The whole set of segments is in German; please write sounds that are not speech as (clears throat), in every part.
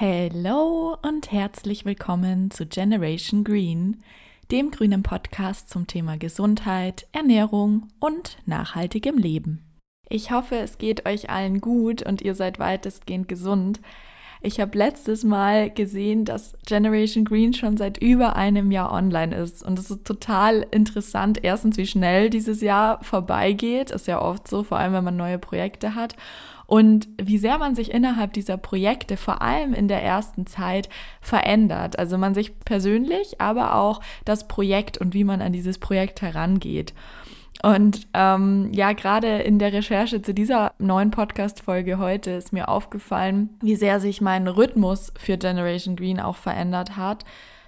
Hello und herzlich willkommen zu Generation Green, dem grünen Podcast zum Thema Gesundheit, Ernährung und nachhaltigem Leben. Ich hoffe, es geht euch allen gut und ihr seid weitestgehend gesund. Ich habe letztes Mal gesehen, dass Generation Green schon seit über einem Jahr online ist. Und es ist total interessant. Erstens, wie schnell dieses Jahr vorbeigeht. Ist ja oft so, vor allem wenn man neue Projekte hat. Und wie sehr man sich innerhalb dieser Projekte, vor allem in der ersten Zeit, verändert. Also man sich persönlich, aber auch das Projekt und wie man an dieses Projekt herangeht. Und ähm, ja, gerade in der Recherche zu dieser neuen Podcast-Folge heute ist mir aufgefallen, wie sehr sich mein Rhythmus für Generation Green auch verändert hat.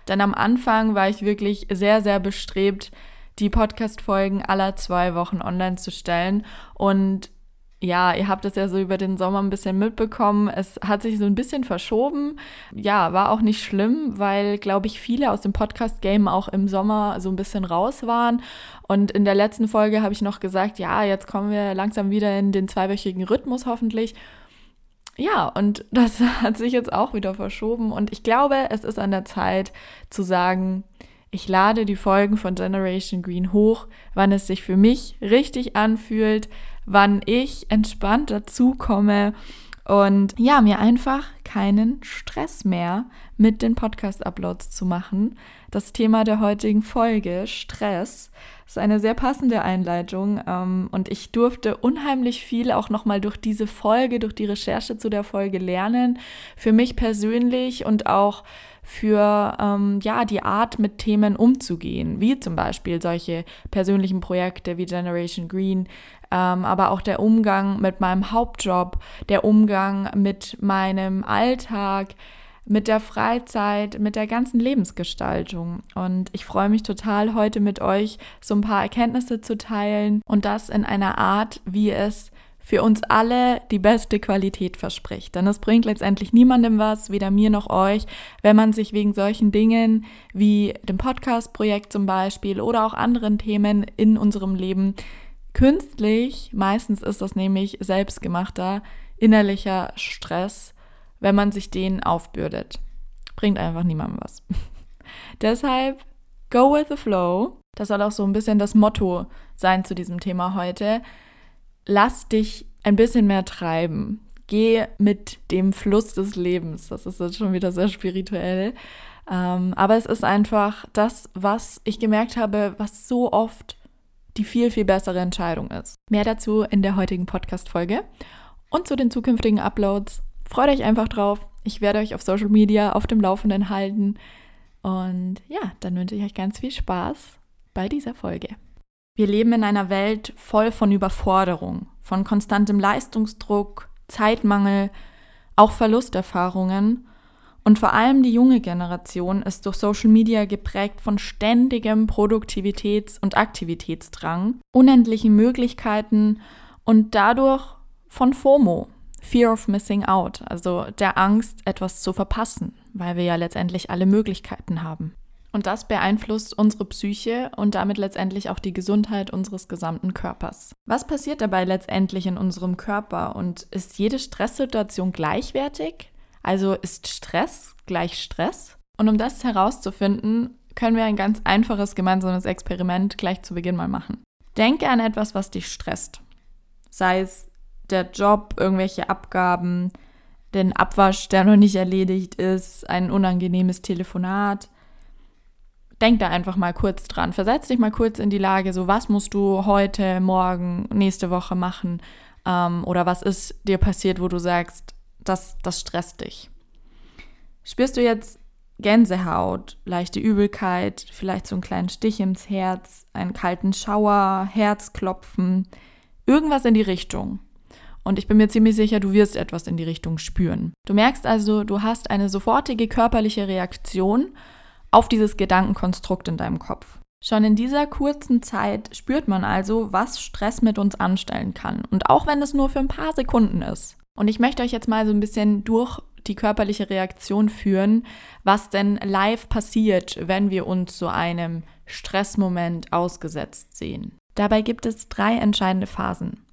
Denn am Anfang war ich wirklich sehr, sehr bestrebt, die Podcast-Folgen aller zwei Wochen online zu stellen. Und ja, ihr habt es ja so über den Sommer ein bisschen mitbekommen. Es hat sich so ein bisschen verschoben. Ja, war auch nicht schlimm, weil, glaube ich, viele aus dem Podcast-Game auch im Sommer so ein bisschen raus waren. Und in der letzten Folge habe ich noch gesagt, ja, jetzt kommen wir langsam wieder in den zweiwöchigen Rhythmus hoffentlich. Ja, und (laughs) das hat sich jetzt auch wieder verschoben. Und ich glaube, es ist an der Zeit zu sagen, ich lade die Folgen von Generation Green hoch, wann es sich für mich richtig anfühlt, wann ich entspannt dazu komme und ja, mir einfach keinen Stress mehr mit den Podcast-Uploads zu machen. Das Thema der heutigen Folge, Stress, ist eine sehr passende Einleitung ähm, und ich durfte unheimlich viel auch nochmal durch diese Folge, durch die Recherche zu der Folge lernen, für mich persönlich und auch für ähm, ja, die Art, mit Themen umzugehen, wie zum Beispiel solche persönlichen Projekte wie Generation Green, ähm, aber auch der Umgang mit meinem Hauptjob, der Umgang mit meinem Alltag, mit der Freizeit, mit der ganzen Lebensgestaltung. Und ich freue mich total, heute mit euch so ein paar Erkenntnisse zu teilen und das in einer Art, wie es für uns alle die beste Qualität verspricht. Denn es bringt letztendlich niemandem was, weder mir noch euch, wenn man sich wegen solchen Dingen wie dem Podcast-Projekt zum Beispiel oder auch anderen Themen in unserem Leben künstlich, meistens ist das nämlich selbstgemachter innerlicher Stress, wenn man sich den aufbürdet. Bringt einfach niemandem was. (laughs) Deshalb go with the flow. Das soll auch so ein bisschen das Motto sein zu diesem Thema heute lass dich ein bisschen mehr treiben. Geh mit dem Fluss des Lebens. Das ist jetzt schon wieder sehr spirituell. Ähm, aber es ist einfach das, was ich gemerkt habe, was so oft die viel, viel bessere Entscheidung ist. Mehr dazu in der heutigen Podcast-Folge. Und zu den zukünftigen Uploads. Freut euch einfach drauf. Ich werde euch auf Social Media auf dem Laufenden halten. Und ja, dann wünsche ich euch ganz viel Spaß bei dieser Folge. Wir leben in einer Welt voll von Überforderung, von konstantem Leistungsdruck, Zeitmangel, auch Verlusterfahrungen. Und vor allem die junge Generation ist durch Social Media geprägt von ständigem Produktivitäts- und Aktivitätsdrang, unendlichen Möglichkeiten und dadurch von FOMO, Fear of Missing Out, also der Angst, etwas zu verpassen, weil wir ja letztendlich alle Möglichkeiten haben. Und das beeinflusst unsere Psyche und damit letztendlich auch die Gesundheit unseres gesamten Körpers. Was passiert dabei letztendlich in unserem Körper und ist jede Stresssituation gleichwertig? Also ist Stress gleich Stress? Und um das herauszufinden, können wir ein ganz einfaches gemeinsames Experiment gleich zu Beginn mal machen. Denke an etwas, was dich stresst. Sei es der Job, irgendwelche Abgaben, den Abwasch, der noch nicht erledigt ist, ein unangenehmes Telefonat, denk da einfach mal kurz dran. Versetz dich mal kurz in die Lage, so was musst du heute, morgen, nächste Woche machen ähm, oder was ist dir passiert, wo du sagst, das, das stresst dich. Spürst du jetzt Gänsehaut, leichte Übelkeit, vielleicht so einen kleinen Stich ins Herz, einen kalten Schauer, Herzklopfen, irgendwas in die Richtung. Und ich bin mir ziemlich sicher, du wirst etwas in die Richtung spüren. Du merkst also, du hast eine sofortige körperliche Reaktion auf dieses Gedankenkonstrukt in deinem Kopf. Schon in dieser kurzen Zeit spürt man also, was Stress mit uns anstellen kann. Und auch wenn es nur für ein paar Sekunden ist. Und ich möchte euch jetzt mal so ein bisschen durch die körperliche Reaktion führen, was denn live passiert, wenn wir uns so einem Stressmoment ausgesetzt sehen. Dabei gibt es drei entscheidende Phasen.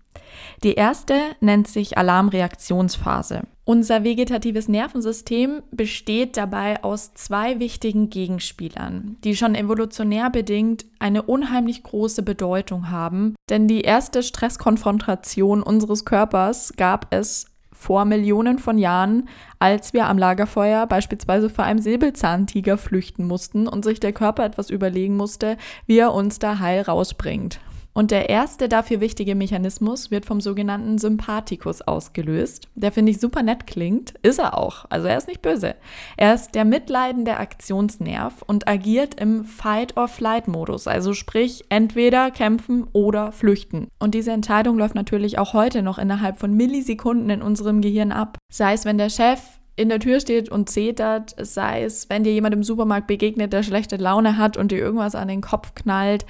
Die erste nennt sich Alarmreaktionsphase. Unser vegetatives Nervensystem besteht dabei aus zwei wichtigen Gegenspielern, die schon evolutionär bedingt eine unheimlich große Bedeutung haben, denn die erste Stresskonfrontation unseres Körpers gab es vor Millionen von Jahren, als wir am Lagerfeuer beispielsweise vor einem Säbelzahntiger flüchten mussten und sich der Körper etwas überlegen musste, wie er uns da heil rausbringt. Und der erste dafür wichtige Mechanismus wird vom sogenannten Sympathikus ausgelöst. Der finde ich super nett klingt, ist er auch. Also er ist nicht böse. Er ist der mitleidende Aktionsnerv und agiert im Fight-or-Flight-Modus. Also sprich, entweder kämpfen oder flüchten. Und diese Entscheidung läuft natürlich auch heute noch innerhalb von Millisekunden in unserem Gehirn ab. Sei es, wenn der Chef in der Tür steht und zetert, sei es, wenn dir jemand im Supermarkt begegnet, der schlechte Laune hat und dir irgendwas an den Kopf knallt.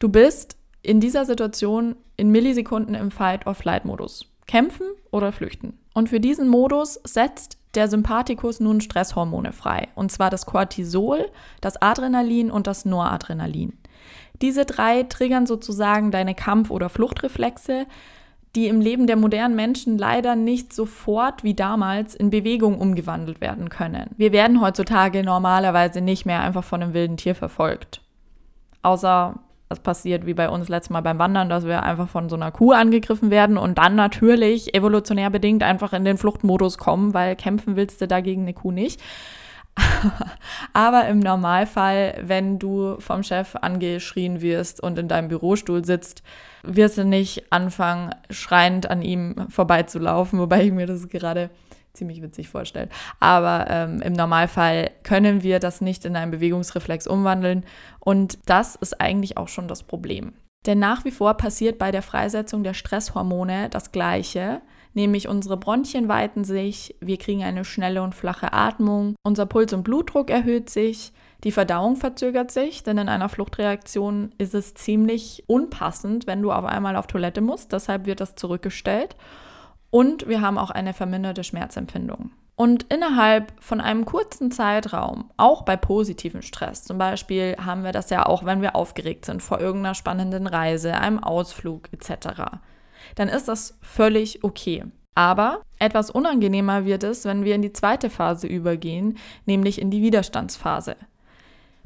Du bist in dieser Situation in Millisekunden im Fight-or-Flight-Modus. Kämpfen oder flüchten. Und für diesen Modus setzt der Sympathikus nun Stresshormone frei. Und zwar das Cortisol, das Adrenalin und das Noradrenalin. Diese drei triggern sozusagen deine Kampf- oder Fluchtreflexe, die im Leben der modernen Menschen leider nicht sofort wie damals in Bewegung umgewandelt werden können. Wir werden heutzutage normalerweise nicht mehr einfach von einem wilden Tier verfolgt. Außer es passiert wie bei uns letztes Mal beim Wandern, dass wir einfach von so einer Kuh angegriffen werden und dann natürlich evolutionär bedingt einfach in den Fluchtmodus kommen, weil kämpfen willst du dagegen eine Kuh nicht. (laughs) Aber im Normalfall, wenn du vom Chef angeschrien wirst und in deinem Bürostuhl sitzt, wirst du nicht anfangen, schreiend an ihm vorbeizulaufen, wobei ich mir das gerade ziemlich witzig vorstelle. Aber ähm, im Normalfall können wir das nicht in einen Bewegungsreflex umwandeln und das ist eigentlich auch schon das Problem. Denn nach wie vor passiert bei der Freisetzung der Stresshormone das Gleiche, nämlich unsere Bronchien weiten sich, wir kriegen eine schnelle und flache Atmung, unser Puls und Blutdruck erhöht sich, die Verdauung verzögert sich, denn in einer Fluchtreaktion ist es ziemlich unpassend, wenn du auf einmal auf Toilette musst, deshalb wird das zurückgestellt. Und wir haben auch eine verminderte Schmerzempfindung. Und innerhalb von einem kurzen Zeitraum, auch bei positivem Stress, zum Beispiel haben wir das ja auch, wenn wir aufgeregt sind vor irgendeiner spannenden Reise, einem Ausflug etc., dann ist das völlig okay. Aber etwas unangenehmer wird es, wenn wir in die zweite Phase übergehen, nämlich in die Widerstandsphase.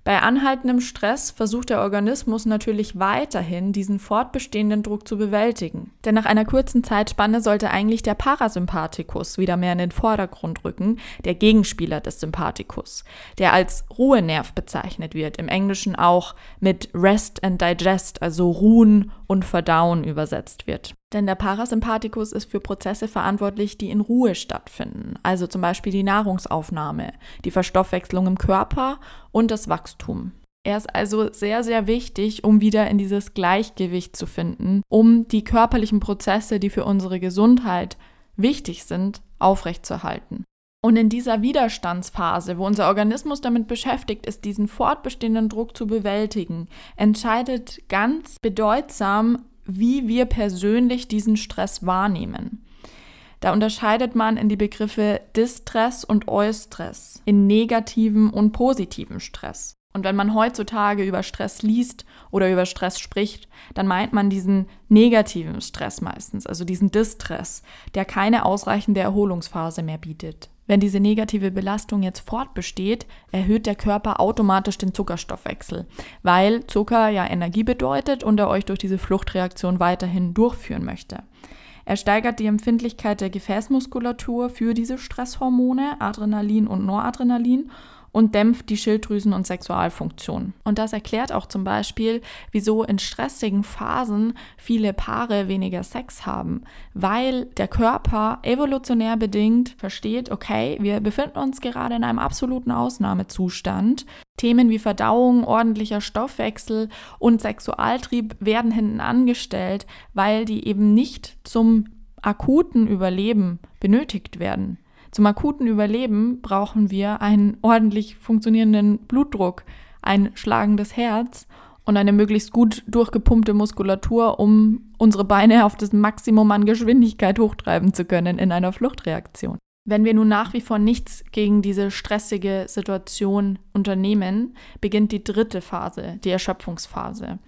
Bei anhaltendem Stress versucht der Organismus natürlich weiterhin, diesen fortbestehenden Druck zu bewältigen. Denn nach einer kurzen Zeitspanne sollte eigentlich der Parasympathikus wieder mehr in den Vordergrund rücken, der Gegenspieler des Sympathikus, der als Ruhenerv bezeichnet wird, im Englischen auch mit Rest and Digest, also Ruhen und Verdauen übersetzt wird. Denn der Parasympathikus ist für Prozesse verantwortlich, die in Ruhe stattfinden, also zum Beispiel die Nahrungsaufnahme, die Verstoffwechslung im Körper und das Wachstum. Er ist also sehr, sehr wichtig, um wieder in dieses Gleichgewicht zu finden, um die körperlichen Prozesse, die für unsere Gesundheit wichtig sind, aufrechtzuerhalten. Und in dieser Widerstandsphase, wo unser Organismus damit beschäftigt ist, diesen fortbestehenden Druck zu bewältigen, entscheidet ganz bedeutsam, wie wir persönlich diesen Stress wahrnehmen. Da unterscheidet man in die Begriffe Distress und Eustress, in negativen und positiven Stress. Und wenn man heutzutage über Stress liest oder über Stress spricht, dann meint man diesen negativen Stress meistens, also diesen Distress, der keine ausreichende Erholungsphase mehr bietet. Wenn diese negative Belastung jetzt fortbesteht, erhöht der Körper automatisch den Zuckerstoffwechsel, weil Zucker ja Energie bedeutet und er euch durch diese Fluchtreaktion weiterhin durchführen möchte. Er steigert die Empfindlichkeit der Gefäßmuskulatur für diese Stresshormone, Adrenalin und Noradrenalin und dämpft die Schilddrüsen- und Sexualfunktion. Und das erklärt auch zum Beispiel, wieso in stressigen Phasen viele Paare weniger Sex haben, weil der Körper evolutionär bedingt versteht, okay, wir befinden uns gerade in einem absoluten Ausnahmezustand. Themen wie Verdauung, ordentlicher Stoffwechsel und Sexualtrieb werden hinten angestellt, weil die eben nicht zum akuten Überleben benötigt werden. Zum akuten Überleben brauchen wir einen ordentlich funktionierenden Blutdruck, ein schlagendes Herz und eine möglichst gut durchgepumpte Muskulatur, um unsere Beine auf das Maximum an Geschwindigkeit hochtreiben zu können in einer Fluchtreaktion. Wenn wir nun nach wie vor nichts gegen diese stressige Situation unternehmen, beginnt die dritte Phase, die Erschöpfungsphase.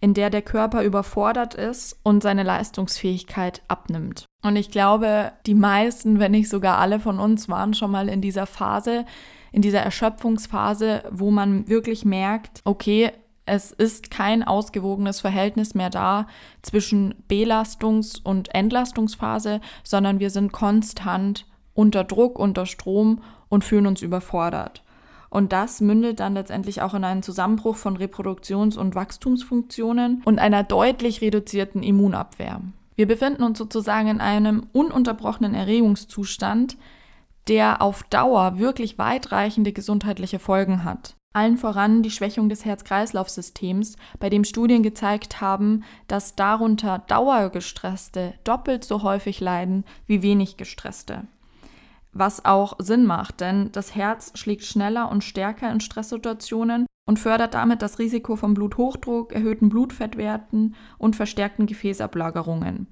In der der Körper überfordert ist und seine Leistungsfähigkeit abnimmt. Und ich glaube, die meisten, wenn nicht sogar alle von uns, waren schon mal in dieser Phase, in dieser Erschöpfungsphase, wo man wirklich merkt, okay, es ist kein ausgewogenes Verhältnis mehr da zwischen Belastungs- und Entlastungsphase, sondern wir sind konstant unter Druck, unter Strom und fühlen uns überfordert. Und das mündet dann letztendlich auch in einen Zusammenbruch von Reproduktions- und Wachstumsfunktionen und einer deutlich reduzierten Immunabwehr. Wir befinden uns sozusagen in einem ununterbrochenen Erregungszustand, der auf Dauer wirklich weitreichende gesundheitliche Folgen hat. Allen voran die Schwächung des Herz-Kreislauf-Systems, bei dem Studien gezeigt haben, dass darunter Dauergestresste doppelt so häufig leiden wie wenig gestresste. Was auch Sinn macht, denn das Herz schlägt schneller und stärker in Stresssituationen und fördert damit das Risiko von Bluthochdruck, erhöhten Blutfettwerten und verstärkten Gefäßablagerungen.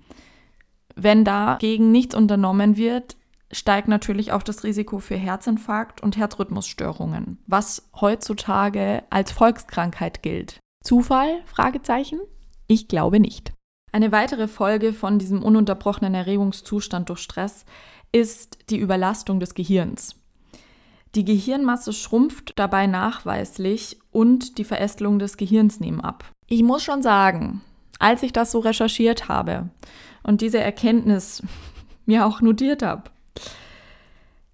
Wenn dagegen nichts unternommen wird, steigt natürlich auch das Risiko für Herzinfarkt und Herzrhythmusstörungen, was heutzutage als Volkskrankheit gilt. Zufall? Fragezeichen? Ich glaube nicht. Eine weitere Folge von diesem ununterbrochenen Erregungszustand durch Stress ist die Überlastung des Gehirns. Die Gehirnmasse schrumpft dabei nachweislich und die Verästelung des Gehirns nehmen ab. Ich muss schon sagen, als ich das so recherchiert habe und diese Erkenntnis (laughs) mir auch notiert habe,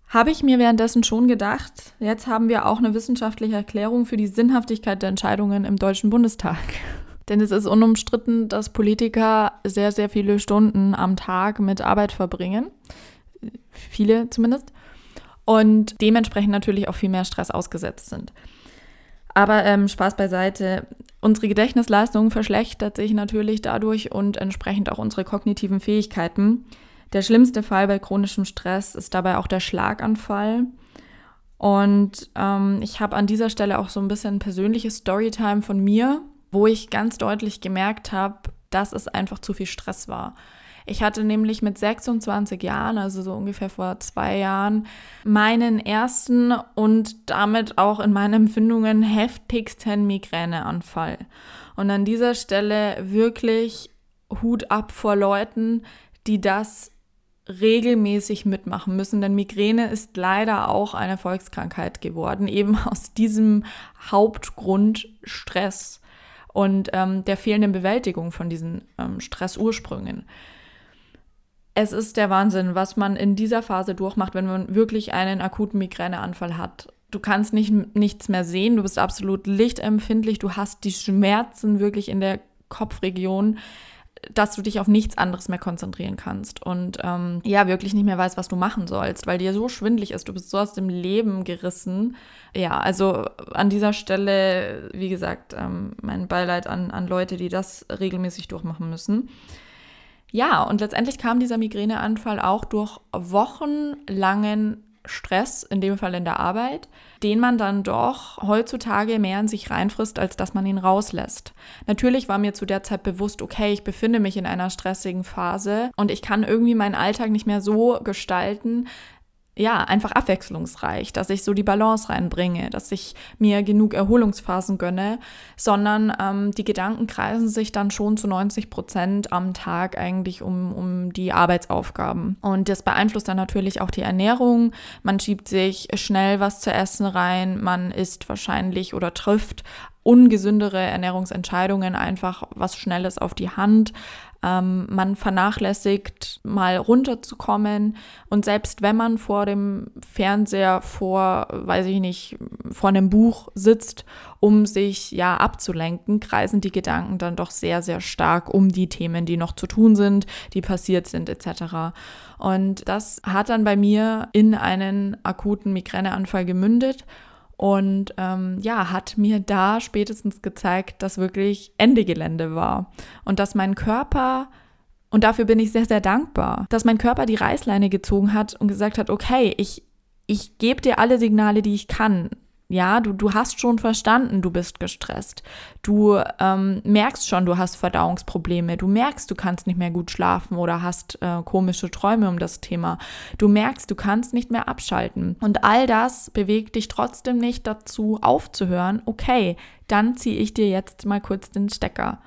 habe ich mir währenddessen schon gedacht, jetzt haben wir auch eine wissenschaftliche Erklärung für die Sinnhaftigkeit der Entscheidungen im Deutschen Bundestag. (laughs) Denn es ist unumstritten, dass Politiker sehr, sehr viele Stunden am Tag mit Arbeit verbringen. Viele zumindest. Und dementsprechend natürlich auch viel mehr Stress ausgesetzt sind. Aber ähm, Spaß beiseite. Unsere Gedächtnisleistung verschlechtert sich natürlich dadurch und entsprechend auch unsere kognitiven Fähigkeiten. Der schlimmste Fall bei chronischem Stress ist dabei auch der Schlaganfall. Und ähm, ich habe an dieser Stelle auch so ein bisschen persönliches Storytime von mir, wo ich ganz deutlich gemerkt habe, dass es einfach zu viel Stress war. Ich hatte nämlich mit 26 Jahren, also so ungefähr vor zwei Jahren, meinen ersten und damit auch in meinen Empfindungen heftigsten Migräneanfall. Und an dieser Stelle wirklich Hut ab vor Leuten, die das regelmäßig mitmachen müssen, denn Migräne ist leider auch eine Volkskrankheit geworden, eben (laughs) aus diesem Hauptgrund Stress und ähm, der fehlenden Bewältigung von diesen ähm, Stressursprüngen. Es ist der Wahnsinn, was man in dieser Phase durchmacht, wenn man wirklich einen akuten Migräneanfall hat. Du kannst nicht, nichts mehr sehen, du bist absolut lichtempfindlich, du hast die Schmerzen wirklich in der Kopfregion dass du dich auf nichts anderes mehr konzentrieren kannst und ähm, ja, wirklich nicht mehr weißt, was du machen sollst, weil dir so schwindlig ist, du bist so aus dem Leben gerissen. Ja, also an dieser Stelle, wie gesagt, ähm, mein Beileid an, an Leute, die das regelmäßig durchmachen müssen. Ja, und letztendlich kam dieser Migräneanfall auch durch wochenlangen Stress, in dem Fall in der Arbeit, den man dann doch heutzutage mehr in sich reinfrisst, als dass man ihn rauslässt. Natürlich war mir zu der Zeit bewusst, okay, ich befinde mich in einer stressigen Phase und ich kann irgendwie meinen Alltag nicht mehr so gestalten, ja, einfach abwechslungsreich, dass ich so die Balance reinbringe, dass ich mir genug Erholungsphasen gönne, sondern ähm, die Gedanken kreisen sich dann schon zu 90 Prozent am Tag eigentlich um, um die Arbeitsaufgaben. Und das beeinflusst dann natürlich auch die Ernährung. Man schiebt sich schnell was zu essen rein, man isst wahrscheinlich oder trifft ungesündere Ernährungsentscheidungen, einfach was Schnelles auf die Hand. Ähm, man vernachlässigt, mal runterzukommen. Und selbst wenn man vor dem Fernseher, vor, weiß ich nicht, vor einem Buch sitzt, um sich ja abzulenken, kreisen die Gedanken dann doch sehr, sehr stark um die Themen, die noch zu tun sind, die passiert sind, etc. Und das hat dann bei mir in einen akuten Migräneanfall gemündet. Und ähm, ja, hat mir da spätestens gezeigt, dass wirklich Ende Gelände war. Und dass mein Körper, und dafür bin ich sehr, sehr dankbar, dass mein Körper die Reißleine gezogen hat und gesagt hat, okay, ich, ich gebe dir alle Signale, die ich kann. Ja, du, du hast schon verstanden, du bist gestresst. Du ähm, merkst schon, du hast Verdauungsprobleme. Du merkst, du kannst nicht mehr gut schlafen oder hast äh, komische Träume um das Thema. Du merkst, du kannst nicht mehr abschalten. Und all das bewegt dich trotzdem nicht dazu, aufzuhören. Okay, dann ziehe ich dir jetzt mal kurz den Stecker.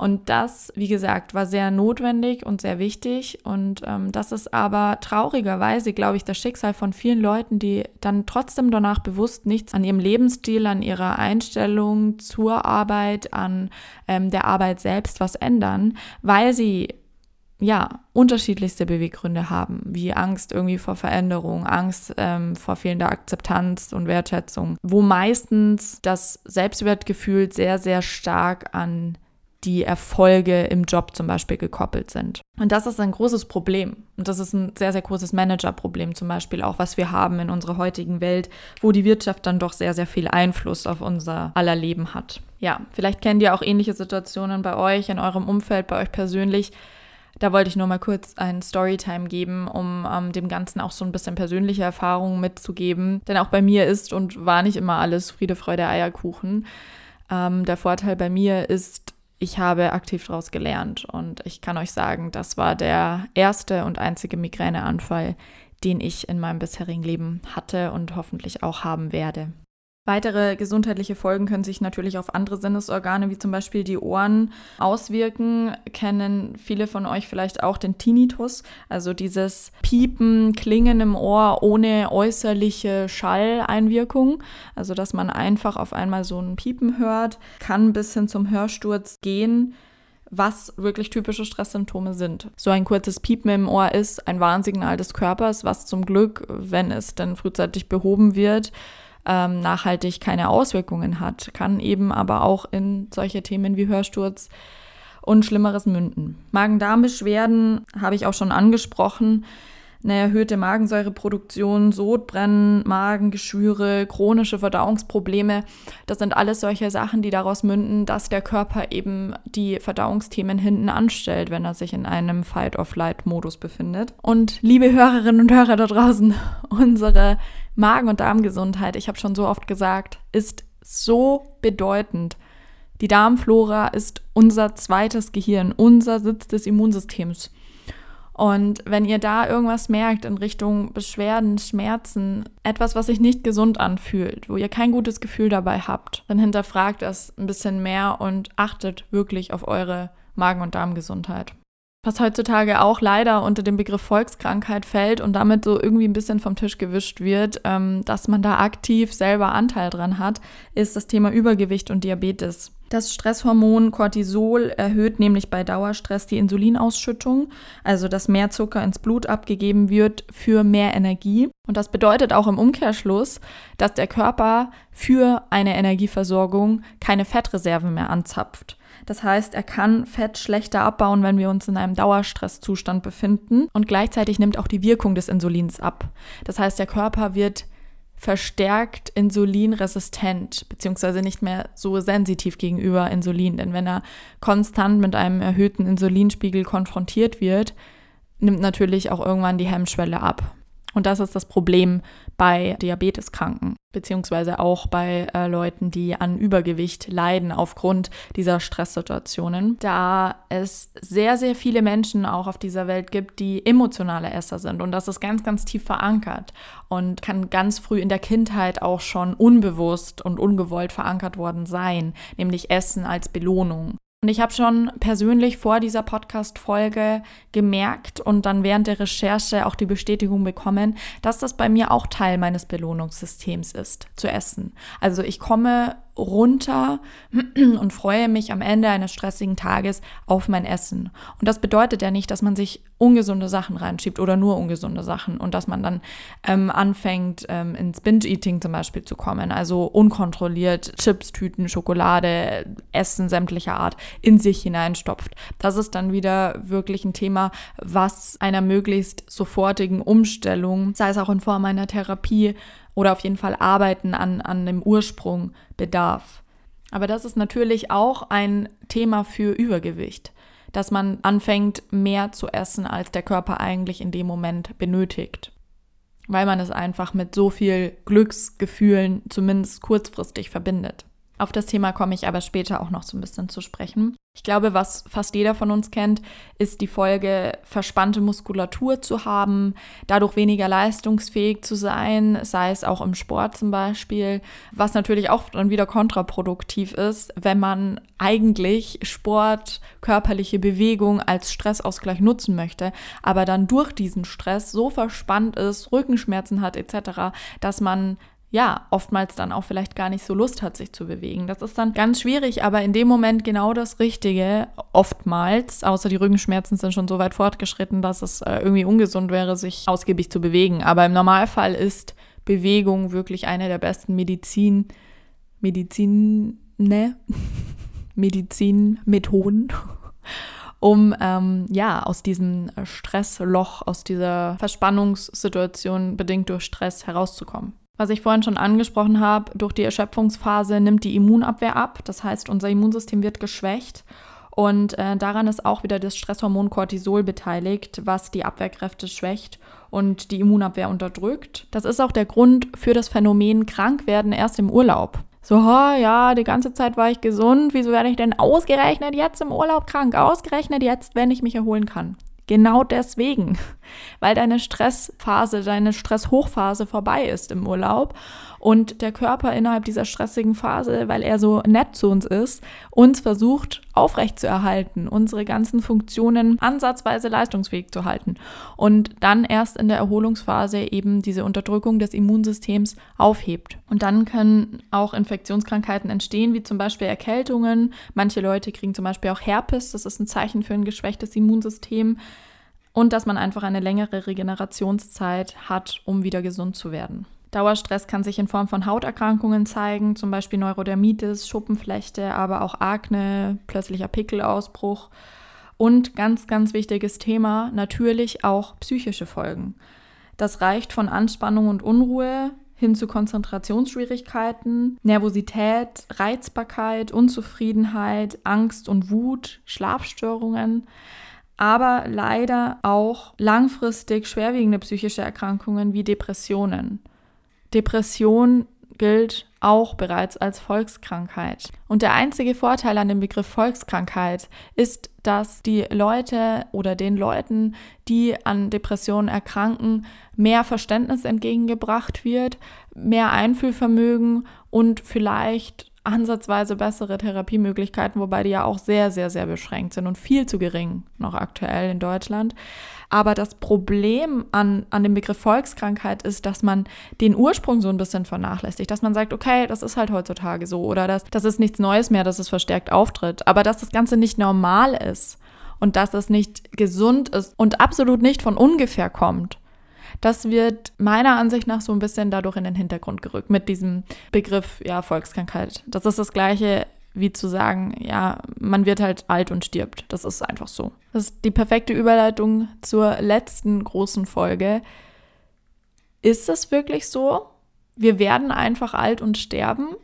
Und das, wie gesagt, war sehr notwendig und sehr wichtig. Und ähm, das ist aber traurigerweise, glaube ich, das Schicksal von vielen Leuten, die dann trotzdem danach bewusst nichts an ihrem Lebensstil, an ihrer Einstellung zur Arbeit, an ähm, der Arbeit selbst was ändern, weil sie ja, unterschiedlichste Beweggründe haben, wie Angst irgendwie vor Veränderung, Angst ähm, vor fehlender Akzeptanz und Wertschätzung, wo meistens das Selbstwertgefühl sehr, sehr stark an die Erfolge im Job zum Beispiel gekoppelt sind. Und das ist ein großes Problem. Und das ist ein sehr, sehr großes Managerproblem zum Beispiel auch, was wir haben in unserer heutigen Welt, wo die Wirtschaft dann doch sehr, sehr viel Einfluss auf unser aller Leben hat. Ja, vielleicht kennt ihr auch ähnliche Situationen bei euch, in eurem Umfeld, bei euch persönlich. Da wollte ich nur mal kurz ein Storytime geben, um ähm, dem Ganzen auch so ein bisschen persönliche Erfahrungen mitzugeben. Denn auch bei mir ist und war nicht immer alles Friede, Freude, Eierkuchen. Ähm, der Vorteil bei mir ist, ich habe aktiv daraus gelernt und ich kann euch sagen, das war der erste und einzige Migräneanfall, den ich in meinem bisherigen Leben hatte und hoffentlich auch haben werde. Weitere gesundheitliche Folgen können sich natürlich auf andere Sinnesorgane wie zum Beispiel die Ohren auswirken. Kennen viele von euch vielleicht auch den Tinnitus, also dieses Piepen, Klingen im Ohr ohne äußerliche Schalleinwirkung. Also dass man einfach auf einmal so ein Piepen hört, kann bis hin zum Hörsturz gehen was wirklich typische Stresssymptome sind. So ein kurzes Piepen im Ohr ist ein Warnsignal des Körpers, was zum Glück, wenn es dann frühzeitig behoben wird, ähm, nachhaltig keine Auswirkungen hat, kann eben aber auch in solche Themen wie Hörsturz und Schlimmeres münden. Magen-Darm-Beschwerden habe ich auch schon angesprochen. Eine erhöhte Magensäureproduktion, Sodbrennen, Magengeschwüre, chronische Verdauungsprobleme, das sind alles solche Sachen, die daraus münden, dass der Körper eben die Verdauungsthemen hinten anstellt, wenn er sich in einem Fight-of-Flight-Modus befindet. Und liebe Hörerinnen und Hörer da draußen, (laughs) unsere Magen- und Darmgesundheit, ich habe schon so oft gesagt, ist so bedeutend. Die Darmflora ist unser zweites Gehirn, unser Sitz des Immunsystems. Und wenn ihr da irgendwas merkt in Richtung Beschwerden, Schmerzen, etwas, was sich nicht gesund anfühlt, wo ihr kein gutes Gefühl dabei habt, dann hinterfragt das ein bisschen mehr und achtet wirklich auf eure Magen- und Darmgesundheit was heutzutage auch leider unter den Begriff Volkskrankheit fällt und damit so irgendwie ein bisschen vom Tisch gewischt wird, ähm, dass man da aktiv selber Anteil dran hat, ist das Thema Übergewicht und Diabetes. Das Stresshormon Cortisol erhöht nämlich bei Dauerstress die Insulinausschüttung, also dass mehr Zucker ins Blut abgegeben wird für mehr Energie. Und das bedeutet auch im Umkehrschluss, dass der Körper für eine Energieversorgung keine Fettreserve mehr anzapft. Das heißt, er kann Fett schlechter abbauen, wenn wir uns in einem Dauerstresszustand befinden. Und gleichzeitig nimmt auch die Wirkung des Insulins ab. Das heißt, der Körper wird verstärkt insulinresistent, beziehungsweise nicht mehr so sensitiv gegenüber Insulin. Denn wenn er konstant mit einem erhöhten Insulinspiegel konfrontiert wird, nimmt natürlich auch irgendwann die Hemmschwelle ab. Und das ist das Problem bei Diabeteskranken, beziehungsweise auch bei äh, Leuten, die an Übergewicht leiden aufgrund dieser Stresssituationen, da es sehr, sehr viele Menschen auch auf dieser Welt gibt, die emotionale Esser sind. Und das ist ganz, ganz tief verankert und kann ganz früh in der Kindheit auch schon unbewusst und ungewollt verankert worden sein, nämlich Essen als Belohnung. Und ich habe schon persönlich vor dieser Podcast-Folge gemerkt und dann während der Recherche auch die Bestätigung bekommen, dass das bei mir auch Teil meines Belohnungssystems ist, zu essen. Also ich komme runter (clears throat) und freue mich am Ende eines stressigen Tages auf mein Essen. Und das bedeutet ja nicht, dass man sich ungesunde Sachen reinschiebt oder nur ungesunde Sachen und dass man dann ähm, anfängt, ähm, ins Binge-Eating zum Beispiel zu kommen. Also unkontrolliert Chips, Tüten, Schokolade, Essen sämtlicher Art in sich hineinstopft. Das ist dann wieder wirklich ein Thema, was einer möglichst sofortigen Umstellung, sei es auch in Form einer Therapie, oder auf jeden Fall Arbeiten an, an dem Ursprung bedarf. Aber das ist natürlich auch ein Thema für Übergewicht, dass man anfängt, mehr zu essen, als der Körper eigentlich in dem Moment benötigt. weil man es einfach mit so viel Glücksgefühlen zumindest kurzfristig verbindet. Auf das Thema komme ich aber später auch noch so ein bisschen zu sprechen. Ich glaube, was fast jeder von uns kennt, ist die Folge, verspannte Muskulatur zu haben, dadurch weniger leistungsfähig zu sein, sei es auch im Sport zum Beispiel, was natürlich auch dann wieder kontraproduktiv ist, wenn man eigentlich Sport, körperliche Bewegung als Stressausgleich nutzen möchte, aber dann durch diesen Stress so verspannt ist, Rückenschmerzen hat etc., dass man ja, oftmals dann auch vielleicht gar nicht so Lust hat, sich zu bewegen. Das ist dann ganz schwierig, aber in dem Moment genau das Richtige, oftmals, außer die Rückenschmerzen sind schon so weit fortgeschritten, dass es äh, irgendwie ungesund wäre, sich ausgiebig zu bewegen. Aber im Normalfall ist Bewegung wirklich eine der besten Medizin, Medizin, ne? (laughs) Medizinmethoden (laughs) um ähm, ja aus diesem Stressloch, aus dieser Verspannungssituation bedingt durch Stress herauszukommen. Was ich vorhin schon angesprochen habe, durch die Erschöpfungsphase nimmt die Immunabwehr ab. Das heißt, unser Immunsystem wird geschwächt. Und äh, daran ist auch wieder das Stresshormon Cortisol beteiligt, was die Abwehrkräfte schwächt und die Immunabwehr unterdrückt. Das ist auch der Grund für das Phänomen Krankwerden erst im Urlaub. So, oh, ja, die ganze Zeit war ich gesund, wieso werde ich denn ausgerechnet jetzt im Urlaub krank? Ausgerechnet jetzt, wenn ich mich erholen kann. Genau deswegen, (laughs) weil deine Stressphase, deine Stresshochphase vorbei ist im Urlaub und der Körper innerhalb dieser stressigen Phase, weil er so nett zu uns ist, uns versucht aufrechtzuerhalten, unsere ganzen Funktionen ansatzweise leistungsfähig zu halten und dann erst in der Erholungsphase eben diese Unterdrückung des Immunsystems aufhebt. Und dann können auch Infektionskrankheiten entstehen, wie zum Beispiel Erkältungen. Manche Leute kriegen zum Beispiel auch Herpes, das ist ein Zeichen für ein geschwächtes Immunsystem und dass man einfach eine längere Regenerationszeit hat, um wieder gesund zu werden. Dauerstress kann sich in Form von Hauterkrankungen zeigen, zum Beispiel Neurodermitis, Schuppenflechte, aber auch Akne, plötzlicher Pickelausbruch. Und ganz, ganz wichtiges Thema, natürlich auch psychische Folgen. Das reicht von Anspannung und Unruhe hin zu Konzentrationsschwierigkeiten, Nervosität, Reizbarkeit, Unzufriedenheit, Angst und Wut, Schlafstörungen aber leider auch langfristig schwerwiegende psychische Erkrankungen wie Depressionen. Depression gilt auch bereits als Volkskrankheit. Und der einzige Vorteil an dem Begriff Volkskrankheit ist, dass die Leute oder den Leuten, die an Depressionen erkranken, mehr Verständnis entgegengebracht wird, mehr Einfühlvermögen und vielleicht ansatzweise bessere Therapiemöglichkeiten, wobei die ja auch sehr, sehr, sehr beschränkt sind und viel zu gering noch aktuell in Deutschland. Aber das Problem an, an dem Begriff Volkskrankheit ist, dass man den Ursprung so ein bisschen vernachlässigt, dass man sagt, okay, das ist halt heutzutage so oder das, das ist nichts Neues mehr, dass es verstärkt auftritt, aber dass das Ganze nicht normal ist und dass es nicht gesund ist und absolut nicht von ungefähr kommt. Das wird meiner Ansicht nach so ein bisschen dadurch in den Hintergrund gerückt mit diesem Begriff, ja, Volkskrankheit. Das ist das gleiche wie zu sagen, ja, man wird halt alt und stirbt. Das ist einfach so. Das ist die perfekte Überleitung zur letzten großen Folge. Ist das wirklich so? Wir werden einfach alt und sterben?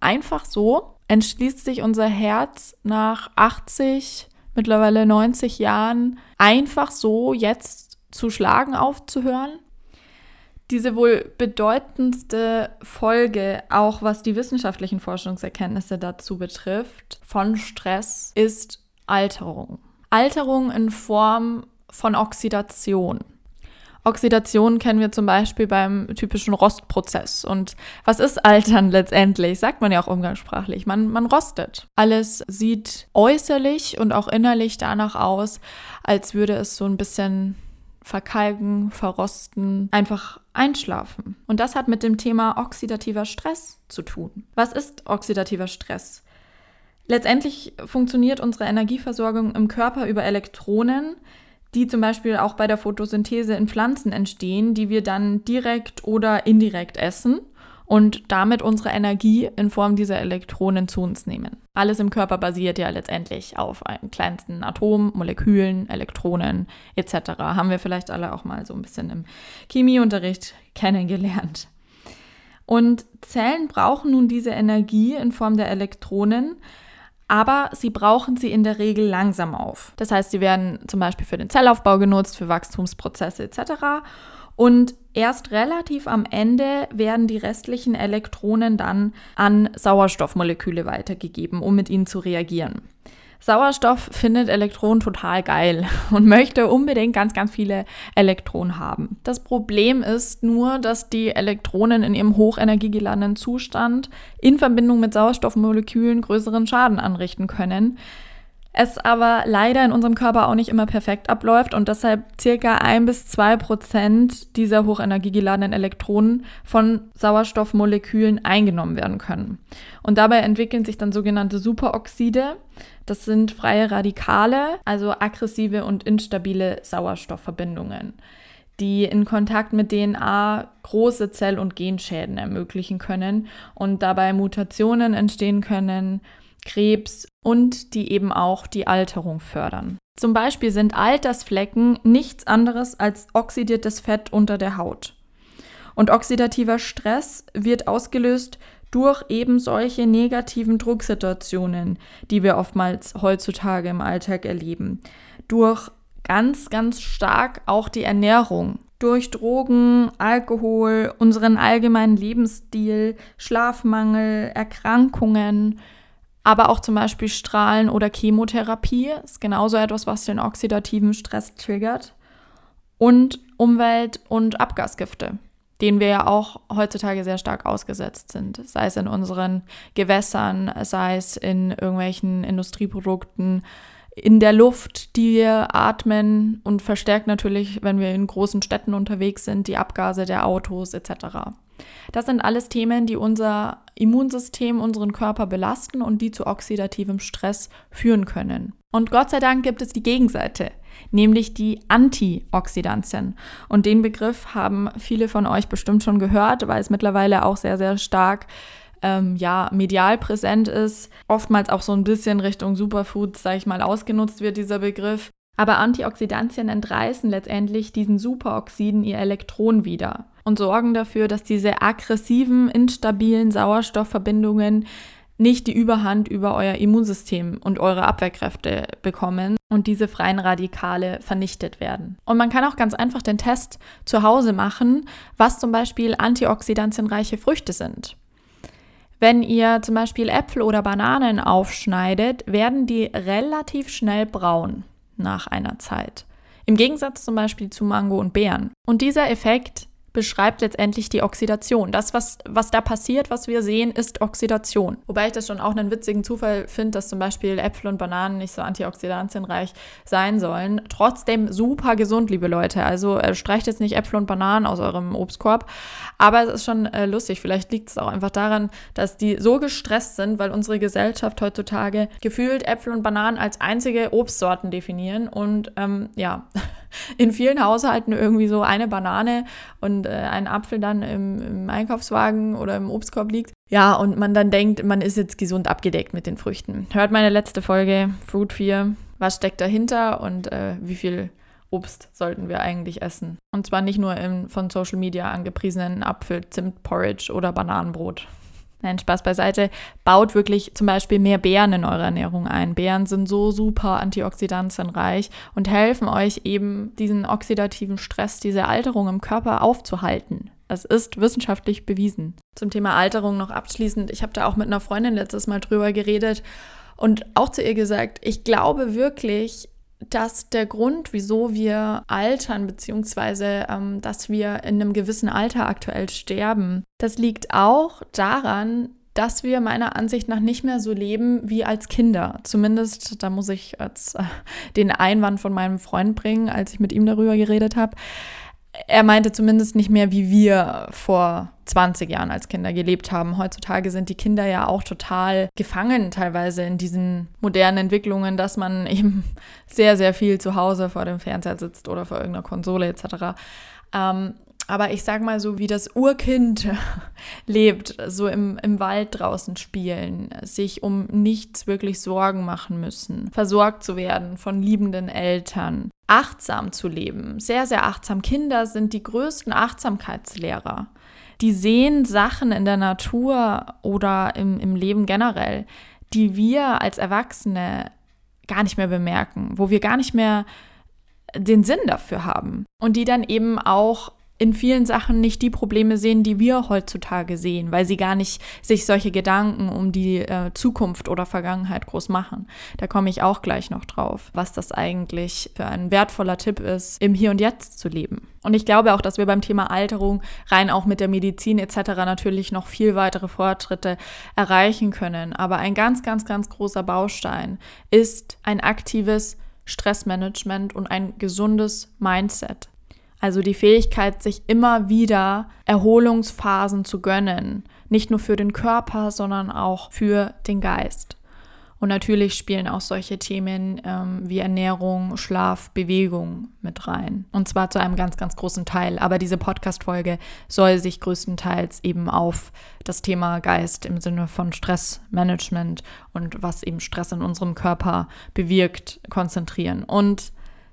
Einfach so? Entschließt sich unser Herz nach 80, mittlerweile 90 Jahren einfach so jetzt zu schlagen aufzuhören. Diese wohl bedeutendste Folge, auch was die wissenschaftlichen Forschungserkenntnisse dazu betrifft, von Stress ist Alterung. Alterung in Form von Oxidation. Oxidation kennen wir zum Beispiel beim typischen Rostprozess. Und was ist Altern letztendlich? Sagt man ja auch umgangssprachlich. Man, man rostet. Alles sieht äußerlich und auch innerlich danach aus, als würde es so ein bisschen verkalken, verrosten, einfach einschlafen. Und das hat mit dem Thema oxidativer Stress zu tun. Was ist oxidativer Stress? Letztendlich funktioniert unsere Energieversorgung im Körper über Elektronen, die zum Beispiel auch bei der Photosynthese in Pflanzen entstehen, die wir dann direkt oder indirekt essen und damit unsere Energie in Form dieser Elektronen zu uns nehmen. Alles im Körper basiert ja letztendlich auf einen kleinsten Atomen, Molekülen, Elektronen etc. Haben wir vielleicht alle auch mal so ein bisschen im Chemieunterricht kennengelernt. Und Zellen brauchen nun diese Energie in Form der Elektronen, aber sie brauchen sie in der Regel langsam auf. Das heißt, sie werden zum Beispiel für den Zellaufbau genutzt, für Wachstumsprozesse etc. Und erst relativ am Ende werden die restlichen Elektronen dann an Sauerstoffmoleküle weitergegeben, um mit ihnen zu reagieren. Sauerstoff findet Elektronen total geil (laughs) und möchte unbedingt ganz, ganz viele Elektronen haben. Das Problem ist nur, dass die Elektronen in ihrem hochenergiegeladenen Zustand in Verbindung mit Sauerstoffmolekülen größeren Schaden anrichten können es aber leider in unserem Körper auch nicht immer perfekt abläuft und deshalb circa ein bis zwei Prozent dieser hochenergiegeladenen Elektronen von Sauerstoffmolekülen eingenommen werden können. Und dabei entwickeln sich dann sogenannte Superoxide. Das sind freie Radikale, also aggressive und instabile Sauerstoffverbindungen die in Kontakt mit DNA große Zell- und Genschäden ermöglichen können und dabei Mutationen entstehen können, Krebs und die eben auch die Alterung fördern. Zum Beispiel sind Altersflecken nichts anderes als oxidiertes Fett unter der Haut. Und oxidativer Stress wird ausgelöst durch eben solche negativen Drucksituationen, die wir oftmals heutzutage im Alltag erleben. Durch ganz, ganz stark auch die Ernährung. Durch Drogen, Alkohol, unseren allgemeinen Lebensstil, Schlafmangel, Erkrankungen, aber auch zum Beispiel Strahlen oder Chemotherapie ist genauso etwas, was den oxidativen Stress triggert. Und Umwelt- und Abgasgifte, denen wir ja auch heutzutage sehr stark ausgesetzt sind. Sei es in unseren Gewässern, sei es in irgendwelchen Industrieprodukten, in der Luft, die wir atmen und verstärkt natürlich, wenn wir in großen Städten unterwegs sind, die Abgase der Autos etc. Das sind alles Themen, die unser Immunsystem, unseren Körper belasten und die zu oxidativem Stress führen können. Und Gott sei Dank gibt es die Gegenseite, nämlich die Antioxidantien. Und den Begriff haben viele von euch bestimmt schon gehört, weil es mittlerweile auch sehr, sehr stark ähm, ja, medial präsent ist. Oftmals auch so ein bisschen Richtung Superfoods, sage ich mal, ausgenutzt wird dieser Begriff. Aber Antioxidantien entreißen letztendlich diesen Superoxiden ihr Elektron wieder und sorgen dafür, dass diese aggressiven, instabilen Sauerstoffverbindungen nicht die Überhand über euer Immunsystem und eure Abwehrkräfte bekommen und diese freien Radikale vernichtet werden. Und man kann auch ganz einfach den Test zu Hause machen, was zum Beispiel antioxidantienreiche Früchte sind. Wenn ihr zum Beispiel Äpfel oder Bananen aufschneidet, werden die relativ schnell braun nach einer Zeit. Im Gegensatz zum Beispiel zu Mango und Beeren. Und dieser Effekt beschreibt letztendlich die Oxidation. Das, was, was da passiert, was wir sehen, ist Oxidation. Wobei ich das schon auch einen witzigen Zufall finde, dass zum Beispiel Äpfel und Bananen nicht so antioxidantienreich sein sollen. Trotzdem super gesund, liebe Leute. Also äh, streicht jetzt nicht Äpfel und Bananen aus eurem Obstkorb. Aber es ist schon äh, lustig. Vielleicht liegt es auch einfach daran, dass die so gestresst sind, weil unsere Gesellschaft heutzutage gefühlt Äpfel und Bananen als einzige Obstsorten definieren. Und ähm, ja, (laughs) in vielen Haushalten irgendwie so eine Banane und äh, ein Apfel dann im, im Einkaufswagen oder im Obstkorb liegt. Ja, und man dann denkt, man ist jetzt gesund abgedeckt mit den Früchten. Hört meine letzte Folge, Fruit 4. Was steckt dahinter und äh, wie viel Obst sollten wir eigentlich essen? Und zwar nicht nur im von Social Media angepriesenen Apfel, Zimt, Porridge oder Bananenbrot. Nein, Spaß beiseite. Baut wirklich zum Beispiel mehr Beeren in eure Ernährung ein. Beeren sind so super antioxidantienreich und helfen euch eben diesen oxidativen Stress, diese Alterung im Körper aufzuhalten. Es ist wissenschaftlich bewiesen. Zum Thema Alterung noch abschließend. Ich habe da auch mit einer Freundin letztes Mal drüber geredet und auch zu ihr gesagt, ich glaube wirklich, dass der Grund, wieso wir altern, beziehungsweise ähm, dass wir in einem gewissen Alter aktuell sterben, das liegt auch daran, dass wir meiner Ansicht nach nicht mehr so leben wie als Kinder. Zumindest, da muss ich jetzt äh, den Einwand von meinem Freund bringen, als ich mit ihm darüber geredet habe er meinte zumindest nicht mehr, wie wir vor 20 Jahren als Kinder gelebt haben. Heutzutage sind die Kinder ja auch total gefangen teilweise in diesen modernen Entwicklungen, dass man (laughs) eben sehr, sehr viel zu Hause vor dem Fernseher sitzt oder vor irgendeiner Konsole etc. Ähm, aber ich sag mal so, wie das Urkind (laughs) lebt, so im, im Wald draußen spielen, sich um nichts wirklich Sorgen machen müssen, versorgt zu werden von liebenden Eltern, achtsam zu leben, sehr, sehr achtsam. Kinder sind die größten Achtsamkeitslehrer. Die sehen Sachen in der Natur oder im, im Leben generell, die wir als Erwachsene gar nicht mehr bemerken, wo wir gar nicht mehr den Sinn dafür haben und die dann eben auch in vielen Sachen nicht die Probleme sehen, die wir heutzutage sehen, weil sie gar nicht sich solche Gedanken um die äh, Zukunft oder Vergangenheit groß machen. Da komme ich auch gleich noch drauf, was das eigentlich für ein wertvoller Tipp ist, im Hier und Jetzt zu leben. Und ich glaube auch, dass wir beim Thema Alterung rein auch mit der Medizin etc. natürlich noch viel weitere Fortschritte erreichen können. Aber ein ganz, ganz, ganz großer Baustein ist ein aktives Stressmanagement und ein gesundes Mindset. Also die Fähigkeit, sich immer wieder Erholungsphasen zu gönnen. Nicht nur für den Körper, sondern auch für den Geist. Und natürlich spielen auch solche Themen ähm, wie Ernährung, Schlaf, Bewegung mit rein. Und zwar zu einem ganz, ganz großen Teil. Aber diese Podcast-Folge soll sich größtenteils eben auf das Thema Geist im Sinne von Stressmanagement und was eben Stress in unserem Körper bewirkt, konzentrieren. Und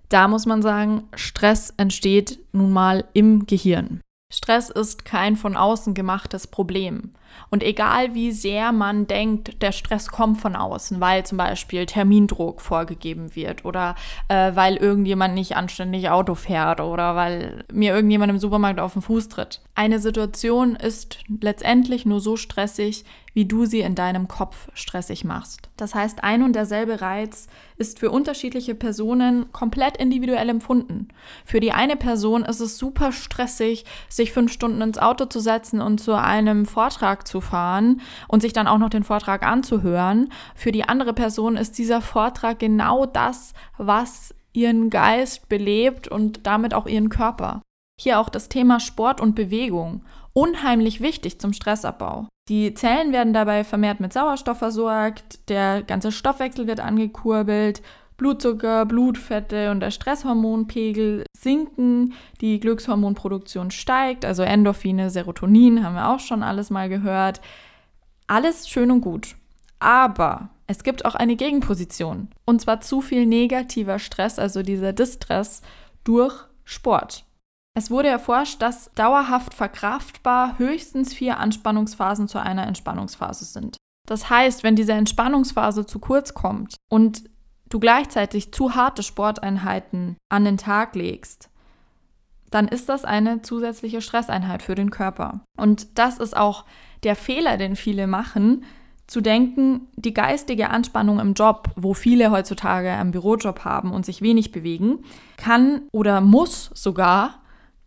da muss man sagen, Stress entsteht nun mal im Gehirn. Stress ist kein von außen gemachtes Problem. Und egal wie sehr man denkt, der Stress kommt von außen, weil zum Beispiel Termindruck vorgegeben wird oder äh, weil irgendjemand nicht anständig Auto fährt oder weil mir irgendjemand im Supermarkt auf den Fuß tritt. Eine Situation ist letztendlich nur so stressig, wie du sie in deinem Kopf stressig machst. Das heißt, ein und derselbe Reiz ist für unterschiedliche Personen komplett individuell empfunden. Für die eine Person ist es super stressig, sich fünf Stunden ins Auto zu setzen und zu einem Vortrag zu fahren und sich dann auch noch den Vortrag anzuhören. Für die andere Person ist dieser Vortrag genau das, was ihren Geist belebt und damit auch ihren Körper. Hier auch das Thema Sport und Bewegung. Unheimlich wichtig zum Stressabbau. Die Zellen werden dabei vermehrt mit Sauerstoff versorgt, der ganze Stoffwechsel wird angekurbelt, Blutzucker, Blutfette und der Stresshormonpegel sinken, die Glückshormonproduktion steigt, also Endorphine, Serotonin haben wir auch schon alles mal gehört. Alles schön und gut. Aber es gibt auch eine Gegenposition. Und zwar zu viel negativer Stress, also dieser Distress, durch Sport. Es wurde erforscht, dass dauerhaft verkraftbar höchstens vier Anspannungsphasen zu einer Entspannungsphase sind. Das heißt, wenn diese Entspannungsphase zu kurz kommt und du gleichzeitig zu harte Sporteinheiten an den Tag legst, dann ist das eine zusätzliche Stresseinheit für den Körper. Und das ist auch der Fehler, den viele machen, zu denken, die geistige Anspannung im Job, wo viele heutzutage einen Bürojob haben und sich wenig bewegen, kann oder muss sogar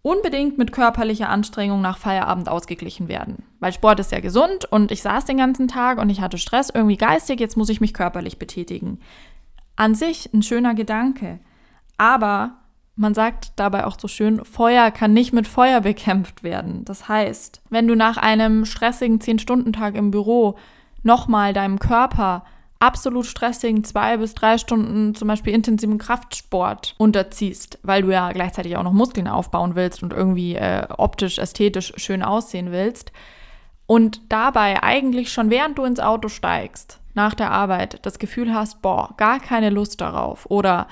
unbedingt mit körperlicher Anstrengung nach Feierabend ausgeglichen werden. Weil Sport ist ja gesund und ich saß den ganzen Tag und ich hatte Stress irgendwie geistig, jetzt muss ich mich körperlich betätigen. An sich ein schöner Gedanke. Aber man sagt dabei auch so schön, Feuer kann nicht mit Feuer bekämpft werden. Das heißt, wenn du nach einem stressigen 10-Stunden-Tag im Büro nochmal deinem Körper absolut stressigen zwei bis drei Stunden zum Beispiel intensiven Kraftsport unterziehst, weil du ja gleichzeitig auch noch Muskeln aufbauen willst und irgendwie äh, optisch, ästhetisch schön aussehen willst und dabei eigentlich schon während du ins Auto steigst, nach der Arbeit, das Gefühl hast, boah, gar keine Lust darauf oder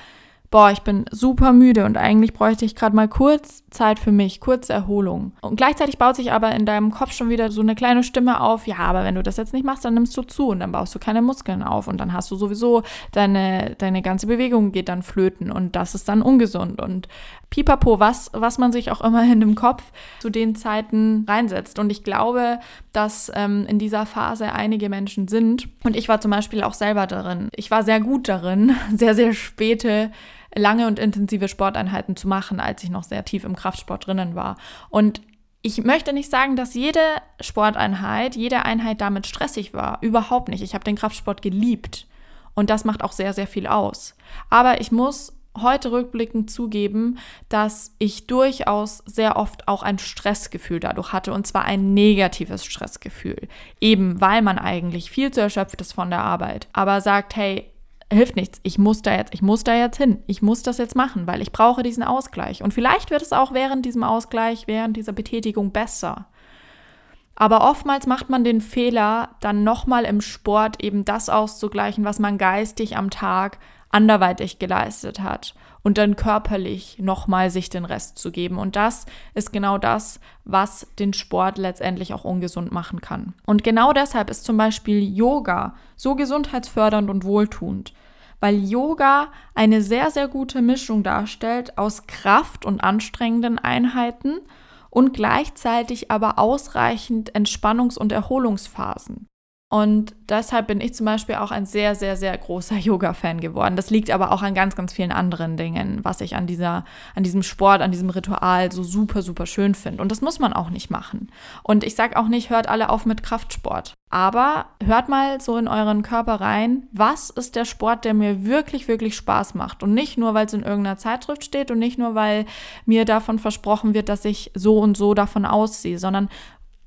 boah, ich bin super müde und eigentlich bräuchte ich gerade mal kurz Zeit für mich, kurz Erholung. Und gleichzeitig baut sich aber in deinem Kopf schon wieder so eine kleine Stimme auf, ja, aber wenn du das jetzt nicht machst, dann nimmst du zu und dann baust du keine Muskeln auf und dann hast du sowieso deine, deine ganze Bewegung geht dann flöten und das ist dann ungesund und pipapo, was, was man sich auch immer (laughs) in dem Kopf zu den Zeiten reinsetzt. Und ich glaube, dass ähm, in dieser Phase einige Menschen sind und ich war zum Beispiel auch selber darin. Ich war sehr gut darin, (laughs) sehr, sehr späte lange und intensive Sporteinheiten zu machen, als ich noch sehr tief im Kraftsport drinnen war. Und ich möchte nicht sagen, dass jede Sporteinheit, jede Einheit damit stressig war. Überhaupt nicht. Ich habe den Kraftsport geliebt. Und das macht auch sehr, sehr viel aus. Aber ich muss heute rückblickend zugeben, dass ich durchaus sehr oft auch ein Stressgefühl dadurch hatte und zwar ein negatives Stressgefühl, eben weil man eigentlich viel zu erschöpft ist von der Arbeit, aber sagt, hey, hilft nichts. Ich muss da jetzt, ich muss da jetzt hin. Ich muss das jetzt machen, weil ich brauche diesen Ausgleich. Und vielleicht wird es auch während diesem Ausgleich, während dieser Betätigung besser. Aber oftmals macht man den Fehler, dann nochmal im Sport eben das auszugleichen, was man geistig am Tag anderweitig geleistet hat und dann körperlich nochmal sich den Rest zu geben. Und das ist genau das, was den Sport letztendlich auch ungesund machen kann. Und genau deshalb ist zum Beispiel Yoga so gesundheitsfördernd und wohltuend, weil Yoga eine sehr, sehr gute Mischung darstellt aus Kraft und anstrengenden Einheiten und gleichzeitig aber ausreichend Entspannungs- und Erholungsphasen. Und deshalb bin ich zum Beispiel auch ein sehr, sehr, sehr großer (laughs) Yoga-Fan geworden. Das liegt aber auch an ganz, ganz vielen anderen Dingen, was ich an, dieser, an diesem Sport, an diesem Ritual so super, super schön finde. Und das muss man auch nicht machen. Und ich sage auch nicht, hört alle auf mit Kraftsport. Aber hört mal so in euren Körper rein, was ist der Sport, der mir wirklich, wirklich Spaß macht. Und nicht nur, weil es in irgendeiner Zeitschrift steht und nicht nur, weil mir davon versprochen wird, dass ich so und so davon aussehe, sondern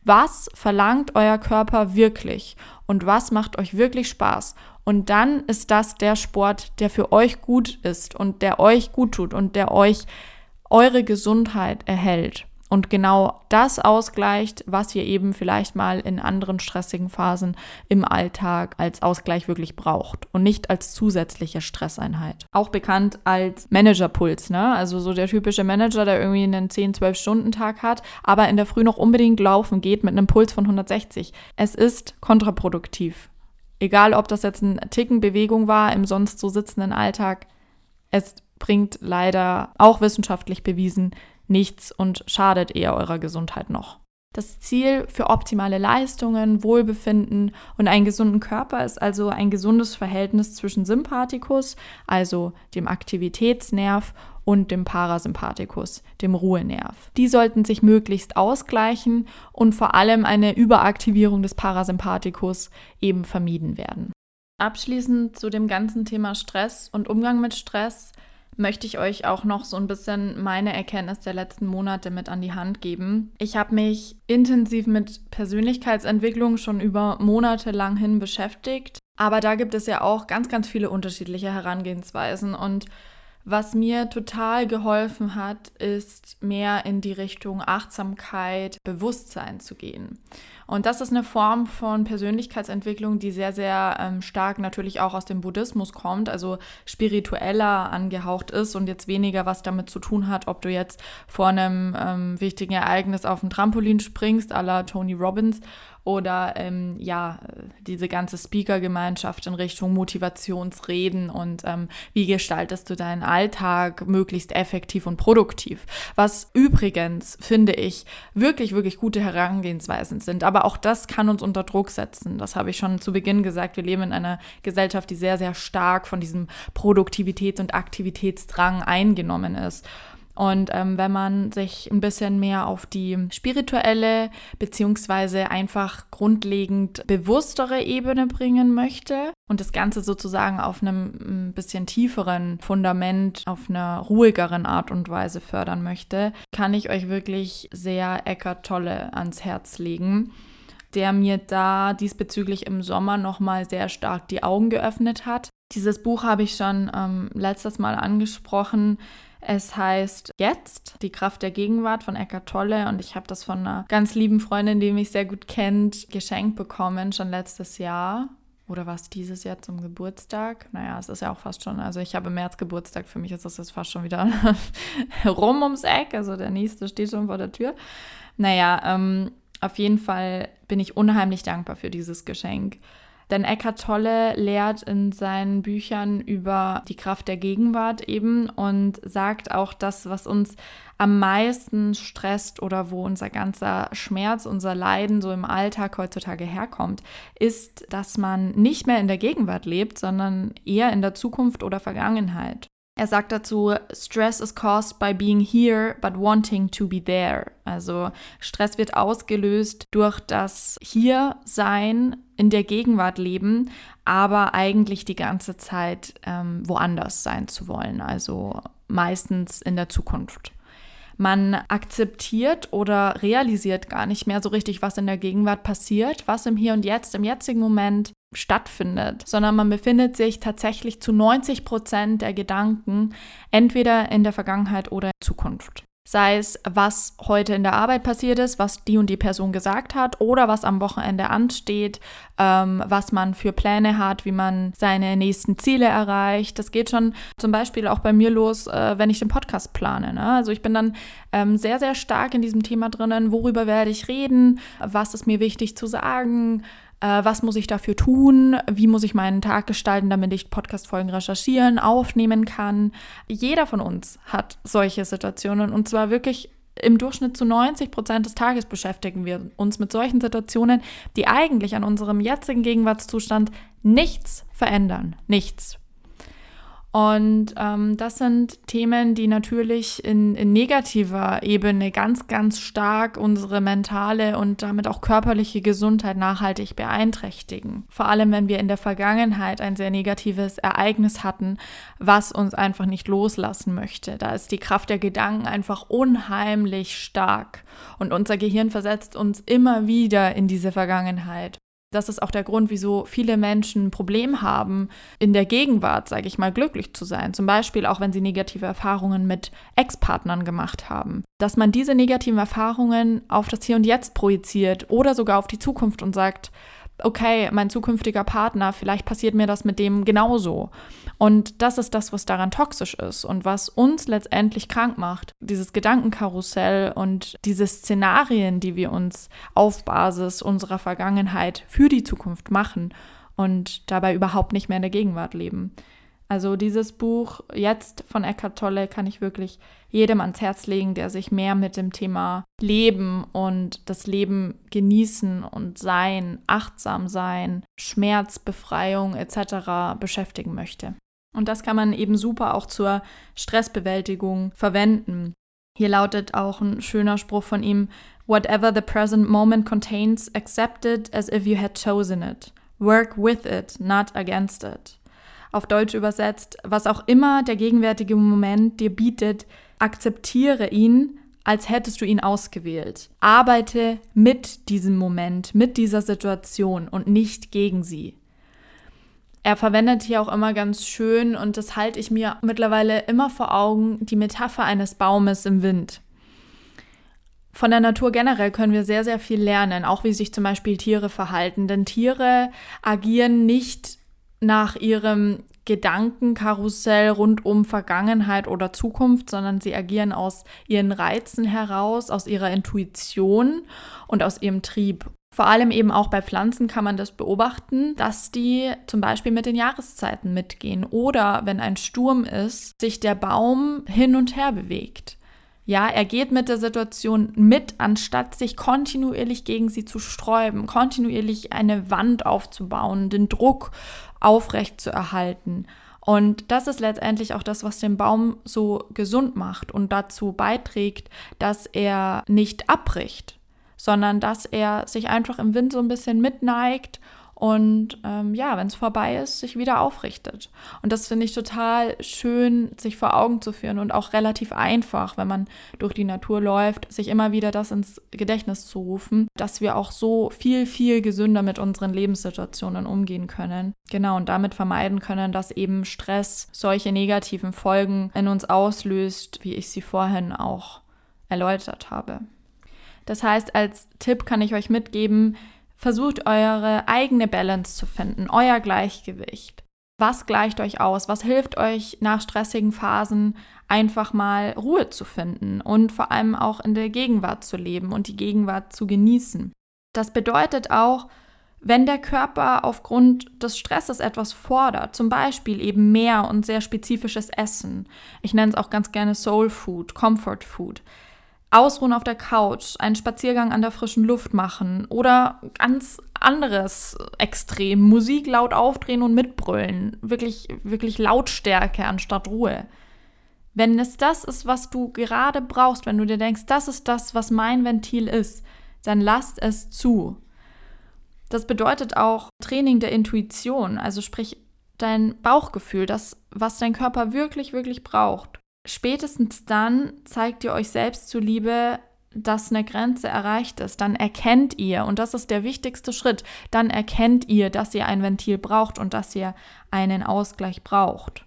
was verlangt euer Körper wirklich und was macht euch wirklich Spaß? Und dann ist das der Sport, der für euch gut ist und der euch gut tut und der euch eure Gesundheit erhält und genau das ausgleicht, was ihr eben vielleicht mal in anderen stressigen Phasen im Alltag als Ausgleich wirklich braucht und nicht als zusätzliche Stresseinheit. Auch bekannt als Managerpuls, ne? Also so der typische Manager, der irgendwie einen 10-12 Stunden Tag hat, aber in der Früh noch unbedingt laufen geht mit einem Puls von 160. Es ist kontraproduktiv. Egal, ob das jetzt ein Ticken Bewegung war im sonst so sitzenden Alltag, es bringt leider auch wissenschaftlich bewiesen nichts und schadet eher eurer Gesundheit noch. Das Ziel für optimale Leistungen, Wohlbefinden und einen gesunden Körper ist also ein gesundes Verhältnis zwischen Sympathikus, also dem Aktivitätsnerv, und dem Parasympathikus, dem Ruhenerv. Die sollten sich möglichst ausgleichen und vor allem eine Überaktivierung des Parasympathikus eben vermieden werden. Abschließend zu dem ganzen Thema Stress und Umgang mit Stress möchte ich euch auch noch so ein bisschen meine Erkenntnis der letzten Monate mit an die Hand geben. Ich habe mich intensiv mit Persönlichkeitsentwicklung schon über Monate lang hin beschäftigt, aber da gibt es ja auch ganz, ganz viele unterschiedliche Herangehensweisen und was mir total geholfen hat, ist mehr in die Richtung Achtsamkeit, Bewusstsein zu gehen. Und das ist eine Form von Persönlichkeitsentwicklung, die sehr, sehr ähm, stark natürlich auch aus dem Buddhismus kommt, also spiritueller angehaucht ist und jetzt weniger was damit zu tun hat, ob du jetzt vor einem ähm, wichtigen Ereignis auf ein Trampolin springst, à la Tony Robbins, oder ähm, ja, diese ganze Speaker-Gemeinschaft in Richtung Motivationsreden und ähm, wie gestaltest du deinen Alltag möglichst effektiv und produktiv. Was übrigens, finde ich, wirklich, wirklich gute Herangehensweisen sind. Aber auch das kann uns unter Druck setzen. Das habe ich schon zu Beginn gesagt. Wir leben in einer Gesellschaft, die sehr, sehr stark von diesem Produktivitäts- und Aktivitätsdrang eingenommen ist. Und ähm, wenn man sich ein bisschen mehr auf die spirituelle beziehungsweise einfach grundlegend bewusstere Ebene bringen möchte und das Ganze sozusagen auf einem ein bisschen tieferen Fundament, auf einer ruhigeren Art und Weise fördern möchte, kann ich euch wirklich sehr Eckart Tolle ans Herz legen der mir da diesbezüglich im Sommer nochmal sehr stark die Augen geöffnet hat. Dieses Buch habe ich schon ähm, letztes Mal angesprochen. Es heißt Jetzt, die Kraft der Gegenwart von Eckart Tolle und ich habe das von einer ganz lieben Freundin, die mich sehr gut kennt, geschenkt bekommen, schon letztes Jahr. Oder war es dieses Jahr zum Geburtstag? Naja, es ist ja auch fast schon, also ich habe im März Geburtstag, für mich ist das jetzt fast schon wieder (laughs) rum ums Eck, also der nächste steht schon vor der Tür. Naja, ähm, auf jeden Fall bin ich unheimlich dankbar für dieses Geschenk. Denn Eckhart Tolle lehrt in seinen Büchern über die Kraft der Gegenwart eben und sagt auch das, was uns am meisten stresst oder wo unser ganzer Schmerz, unser Leiden so im Alltag heutzutage herkommt, ist, dass man nicht mehr in der Gegenwart lebt, sondern eher in der Zukunft oder Vergangenheit. Er sagt dazu, Stress is caused by being here but wanting to be there. Also Stress wird ausgelöst durch das Hier-Sein, in der Gegenwart leben, aber eigentlich die ganze Zeit ähm, woanders sein zu wollen, also meistens in der Zukunft. Man akzeptiert oder realisiert gar nicht mehr so richtig, was in der Gegenwart passiert, was im Hier und Jetzt, im jetzigen Moment stattfindet, sondern man befindet sich tatsächlich zu 90 Prozent der Gedanken entweder in der Vergangenheit oder in Zukunft. Sei es, was heute in der Arbeit passiert ist, was die und die Person gesagt hat oder was am Wochenende ansteht, ähm, was man für Pläne hat, wie man seine nächsten Ziele erreicht. Das geht schon zum Beispiel auch bei mir los, äh, wenn ich den Podcast plane. Ne? Also ich bin dann ähm, sehr, sehr stark in diesem Thema drinnen, worüber werde ich reden, was ist mir wichtig zu sagen, äh, was muss ich dafür tun, wie muss ich meinen Tag gestalten, damit ich Podcast-Folgen recherchieren, aufnehmen kann. Jeder von uns hat solche Situationen und zwar wirklich im Durchschnitt zu 90 Prozent des Tages beschäftigen wir uns mit solchen Situationen, die eigentlich an unserem jetzigen Gegenwartszustand nichts verändern. Nichts. Und ähm, das sind Themen, die natürlich in, in, negativer Ebene ganz, ganz stark unsere mentale und damit auch körperliche Gesundheit nachhaltig beeinträchtigen. Vor allem, wenn wir in der Vergangenheit ein sehr negatives Ereignis hatten, was uns einfach nicht loslassen möchte. Da ist die Kraft der Gedanken einfach unheimlich stark und unser Gehirn versetzt uns immer wieder in diese Vergangenheit. Das ist auch der Grund, wieso viele Menschen ein Problem haben, in der Gegenwart, sage ich mal, glücklich zu sein. Zum Beispiel auch, wenn sie negative Erfahrungen mit Ex-Partnern gemacht haben. Dass man diese negativen Erfahrungen auf das Hier und Jetzt projiziert oder sogar auf die Zukunft und sagt, okay, mein zukünftiger Partner, vielleicht passiert mir das mit dem genauso. Und das ist das, was daran toxisch ist und was uns letztendlich krank macht. Dieses Gedankenkarussell und diese Szenarien, die wir uns auf Basis unserer Vergangenheit für die Zukunft machen und dabei überhaupt nicht mehr in der Gegenwart leben. Also dieses Buch jetzt von Eckhart Tolle kann ich wirklich jedem ans Herz legen, der sich mehr mit dem Thema Leben und das Leben genießen und sein, achtsam sein, Schmerzbefreiung etc. beschäftigen möchte. Und das kann man eben super auch zur Stressbewältigung verwenden. Hier lautet auch ein schöner Spruch von ihm, Whatever the present moment contains, accept it as if you had chosen it. Work with it, not against it auf Deutsch übersetzt, was auch immer der gegenwärtige Moment dir bietet, akzeptiere ihn, als hättest du ihn ausgewählt. Arbeite mit diesem Moment, mit dieser Situation und nicht gegen sie. Er verwendet hier auch immer ganz schön, und das halte ich mir mittlerweile immer vor Augen, die Metapher eines Baumes im Wind. Von der Natur generell können wir sehr, sehr viel lernen, auch wie sich zum Beispiel Tiere verhalten. Denn Tiere agieren nicht nach ihrem Gedankenkarussell rund um Vergangenheit oder Zukunft, sondern sie agieren aus ihren Reizen heraus, aus ihrer Intuition und aus ihrem Trieb. Vor allem eben auch bei Pflanzen kann man das beobachten, dass die zum Beispiel mit den Jahreszeiten mitgehen oder wenn ein Sturm ist, sich der Baum hin und her bewegt. Ja, er geht mit der Situation mit, anstatt sich kontinuierlich gegen sie zu sträuben, kontinuierlich eine Wand aufzubauen, den Druck aufrecht zu erhalten. Und das ist letztendlich auch das, was den Baum so gesund macht und dazu beiträgt, dass er nicht abbricht, sondern dass er sich einfach im Wind so ein bisschen mitneigt und ähm, ja, wenn es vorbei ist, sich wieder aufrichtet. Und das finde ich total schön, sich vor Augen zu führen und auch relativ einfach, wenn man durch die Natur läuft, sich immer wieder das ins Gedächtnis zu rufen, dass wir auch so viel, viel gesünder mit unseren Lebenssituationen umgehen können. Genau, und damit vermeiden können, dass eben Stress solche negativen Folgen in uns auslöst, wie ich sie vorhin auch erläutert habe. Das heißt, als Tipp kann ich euch mitgeben, Versucht eure eigene Balance zu finden, euer Gleichgewicht. Was gleicht euch aus? Was hilft euch nach stressigen Phasen einfach mal Ruhe zu finden und vor allem auch in der Gegenwart zu leben und die Gegenwart zu genießen? Das bedeutet auch, wenn der Körper aufgrund des Stresses etwas fordert, zum Beispiel eben mehr und sehr spezifisches Essen, ich nenne es auch ganz gerne Soul Food, Comfort Food, Ausruhen auf der Couch, einen Spaziergang an der frischen Luft machen oder ganz anderes Extrem, Musik laut aufdrehen und mitbrüllen, wirklich, wirklich Lautstärke anstatt Ruhe. Wenn es das ist, was du gerade brauchst, wenn du dir denkst, das ist das, was mein Ventil ist, dann lass es zu. Das bedeutet auch Training der Intuition, also sprich dein Bauchgefühl, das, was dein Körper wirklich, wirklich braucht spätestens dann zeigt ihr euch selbst zuliebe, dass eine Grenze erreicht ist. Dann erkennt ihr, und das ist der wichtigste Schritt, dann erkennt ihr, dass ihr ein Ventil braucht und dass ihr einen Ausgleich braucht.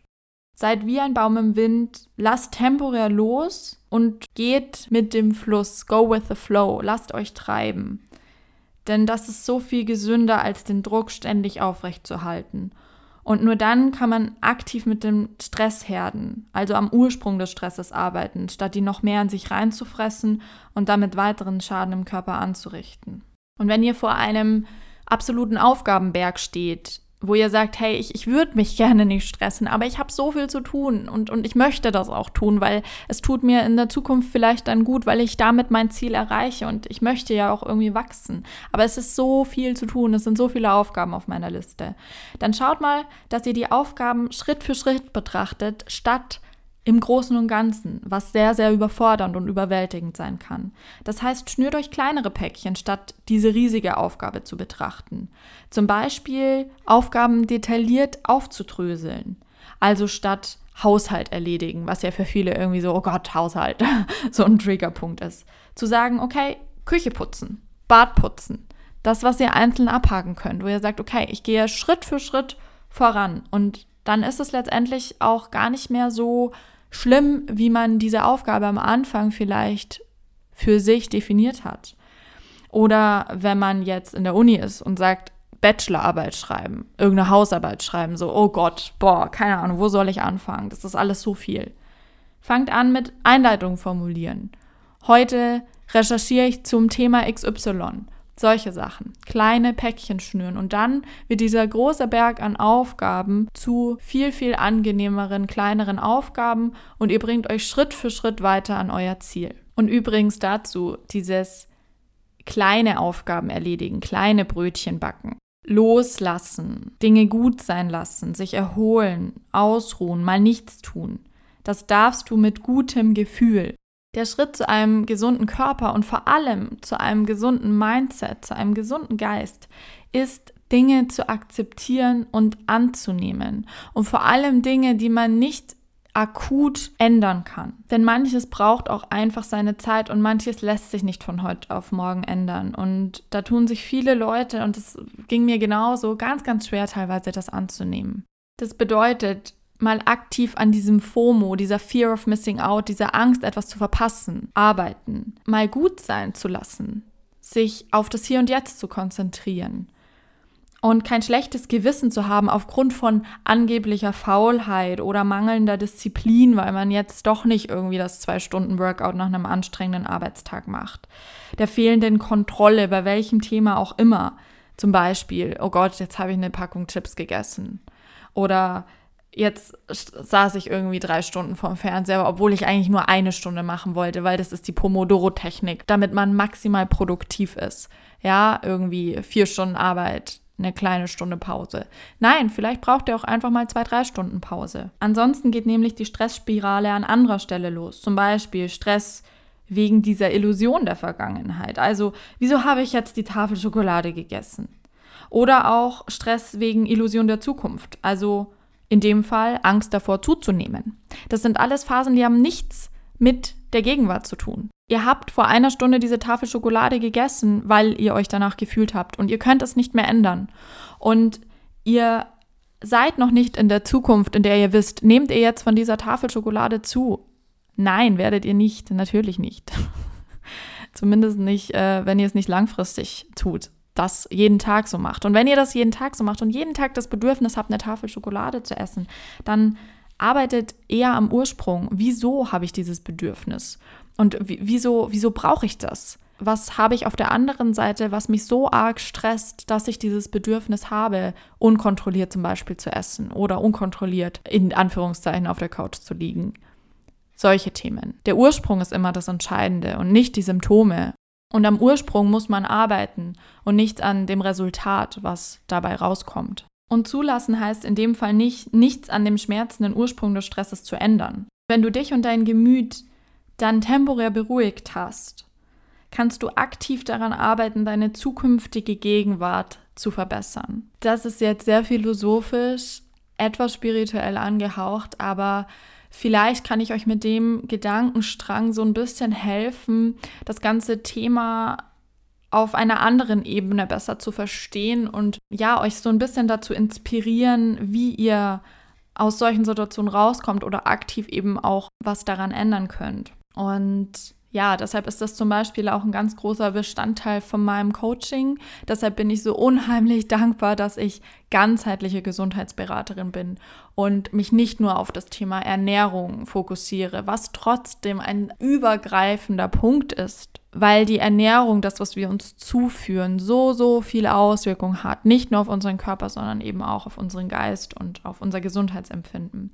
Seid wie ein Baum im Wind, lasst temporär los und geht mit dem Fluss. Go with the flow, lasst euch treiben. Denn das ist so viel gesünder, als den Druck ständig aufrechtzuerhalten. Und nur dann kann man aktiv mit dem Stressherden, also am Ursprung des Stresses arbeiten, statt die noch mehr in sich reinzufressen und damit weiteren Schaden im Körper anzurichten. Und wenn ihr vor einem absoluten Aufgabenberg steht, wo ihr sagt, hey, ich, ich würde mich gerne nicht stressen, aber ich habe so viel zu tun und, und ich möchte das auch tun, weil es tut mir in der Zukunft vielleicht dann gut, weil ich damit mein Ziel erreiche und ich möchte ja auch irgendwie wachsen. Aber es ist so viel zu tun, es sind so viele Aufgaben auf meiner Liste. Dann schaut mal, dass ihr die Aufgaben Schritt für Schritt betrachtet, statt im Großen und Ganzen, was sehr, sehr überfordernd und überwältigend sein kann. Das heißt, schnürt euch kleinere Päckchen, statt diese riesige Aufgabe zu betrachten. Zum Beispiel Aufgaben detailliert aufzudröseln. Also statt Haushalt erledigen, was ja für viele irgendwie so, oh Gott, Haushalt, (laughs) so ein Triggerpunkt ist. Zu sagen, okay, Küche putzen, Bad putzen. Das, was ihr einzeln abhaken könnt, wo ihr sagt, okay, ich gehe Schritt für Schritt voran. Und dann ist es letztendlich auch gar nicht mehr so schlimm, wie man diese Aufgabe am Anfang vielleicht für sich definiert hat. Oder wenn man jetzt in der Uni ist und sagt, Bachelorarbeit schreiben, irgendeine Hausarbeit schreiben, so, oh Gott, boah, keine Ahnung, wo soll ich anfangen? Das ist alles so viel. Fangt an mit Einleitung formulieren. Heute recherchiere ich zum Thema XY. Solche Sachen. Kleine Päckchen schnüren. Und dann wird dieser große Berg an Aufgaben zu viel, viel angenehmeren, kleineren Aufgaben und ihr bringt euch Schritt für Schritt weiter an euer Ziel. Und übrigens dazu dieses kleine Aufgaben erledigen, kleine Brötchen backen. Loslassen, Dinge gut sein lassen, sich erholen, ausruhen, mal nichts tun. Das darfst du mit gutem Gefühl. Der Schritt zu einem gesunden Körper und vor allem zu einem gesunden Mindset, zu einem gesunden Geist ist Dinge zu akzeptieren und anzunehmen. Und vor allem Dinge, die man nicht akut ändern kann. Denn manches braucht auch einfach seine Zeit und manches lässt sich nicht von heute auf morgen ändern. Und da tun sich viele Leute, und es ging mir genauso, ganz, ganz schwer teilweise das anzunehmen. Das bedeutet, mal aktiv an diesem FOMO, dieser Fear of Missing Out, dieser Angst, etwas zu verpassen, arbeiten, mal gut sein zu lassen, sich auf das Hier und Jetzt zu konzentrieren und kein schlechtes Gewissen zu haben aufgrund von angeblicher Faulheit oder mangelnder Disziplin, weil man jetzt doch nicht irgendwie das Zwei-Stunden-Workout nach einem anstrengenden Arbeitstag macht, der fehlenden Kontrolle bei welchem Thema auch immer. Zum Beispiel, oh Gott, jetzt habe ich eine Packung Chips gegessen. Oder jetzt saß ich irgendwie drei Stunden vorm Fernseher, obwohl ich eigentlich nur eine Stunde machen wollte, weil das ist die Pomodoro-Technik, damit man maximal produktiv ist. Ja, irgendwie vier Stunden Arbeit, eine kleine Stunde Pause. Nein, vielleicht braucht ihr auch einfach mal zwei, drei Stunden Pause. Ansonsten geht nämlich die Stressspirale an anderer Stelle los. Zum Beispiel Stress wegen dieser Illusion der Vergangenheit. Also, wieso habe ich jetzt die Tafel Schokolade gegessen? Oder auch Stress wegen Illusion der Zukunft. Also, in dem Fall Angst davor zuzunehmen. Das sind alles Phasen, die haben nichts mit der Gegenwart zu tun. Ihr habt vor einer Stunde diese Tafel Schokolade gegessen, weil ihr euch danach gefühlt habt und ihr könnt es nicht mehr ändern. Und ihr seid noch nicht in der Zukunft, in der ihr wisst, nehmt ihr jetzt von dieser Tafel Schokolade zu? Nein, werdet ihr nicht, natürlich nicht. (laughs) Zumindest nicht, äh, wenn ihr es nicht langfristig tut das jeden Tag so macht. Und wenn ihr das jeden Tag so macht und jeden Tag das Bedürfnis habt, eine Tafel Schokolade zu essen, dann arbeitet eher am Ursprung. Wieso habe ich dieses Bedürfnis? Und wieso, wieso brauche ich das? Was habe ich auf der anderen Seite, was mich so arg stresst, dass ich dieses Bedürfnis habe, unkontrolliert zum Beispiel zu essen oder unkontrolliert in Anführungszeichen auf der Couch zu liegen? Solche Themen. Der Ursprung ist immer das Entscheidende und nicht die Symptome und am Ursprung muss man arbeiten und nicht an dem Resultat, was dabei rauskommt. Und zulassen heißt in dem Fall nicht, nichts an dem schmerzenden Ursprung des Stresses zu ändern. Wenn du dich und dein Gemüt dann temporär beruhigt hast, kannst du aktiv daran arbeiten, deine zukünftige Gegenwart zu verbessern. Das ist jetzt sehr philosophisch, etwas spirituell angehaucht, aber Vielleicht kann ich euch mit dem Gedankenstrang so ein bisschen helfen, das ganze Thema auf einer anderen Ebene besser zu verstehen und ja, euch so ein bisschen dazu inspirieren, wie ihr aus solchen Situationen rauskommt oder aktiv eben auch was daran ändern könnt. Und ja, deshalb ist das zum Beispiel auch ein ganz großer Bestandteil von meinem Coaching. Deshalb bin ich so unheimlich (laughs) dankbar, dass ich ganzheitliche Gesundheitsberaterin bin und mich nicht nur auf das Thema Ernährung fokussiere, was trotzdem ein übergreifender Punkt ist, weil die Ernährung, das, was wir uns zuführen, so, so viele Auswirkungen hat. Nicht nur auf unseren Körper, sondern eben auch auf unseren Geist und auf unser Gesundheitsempfinden.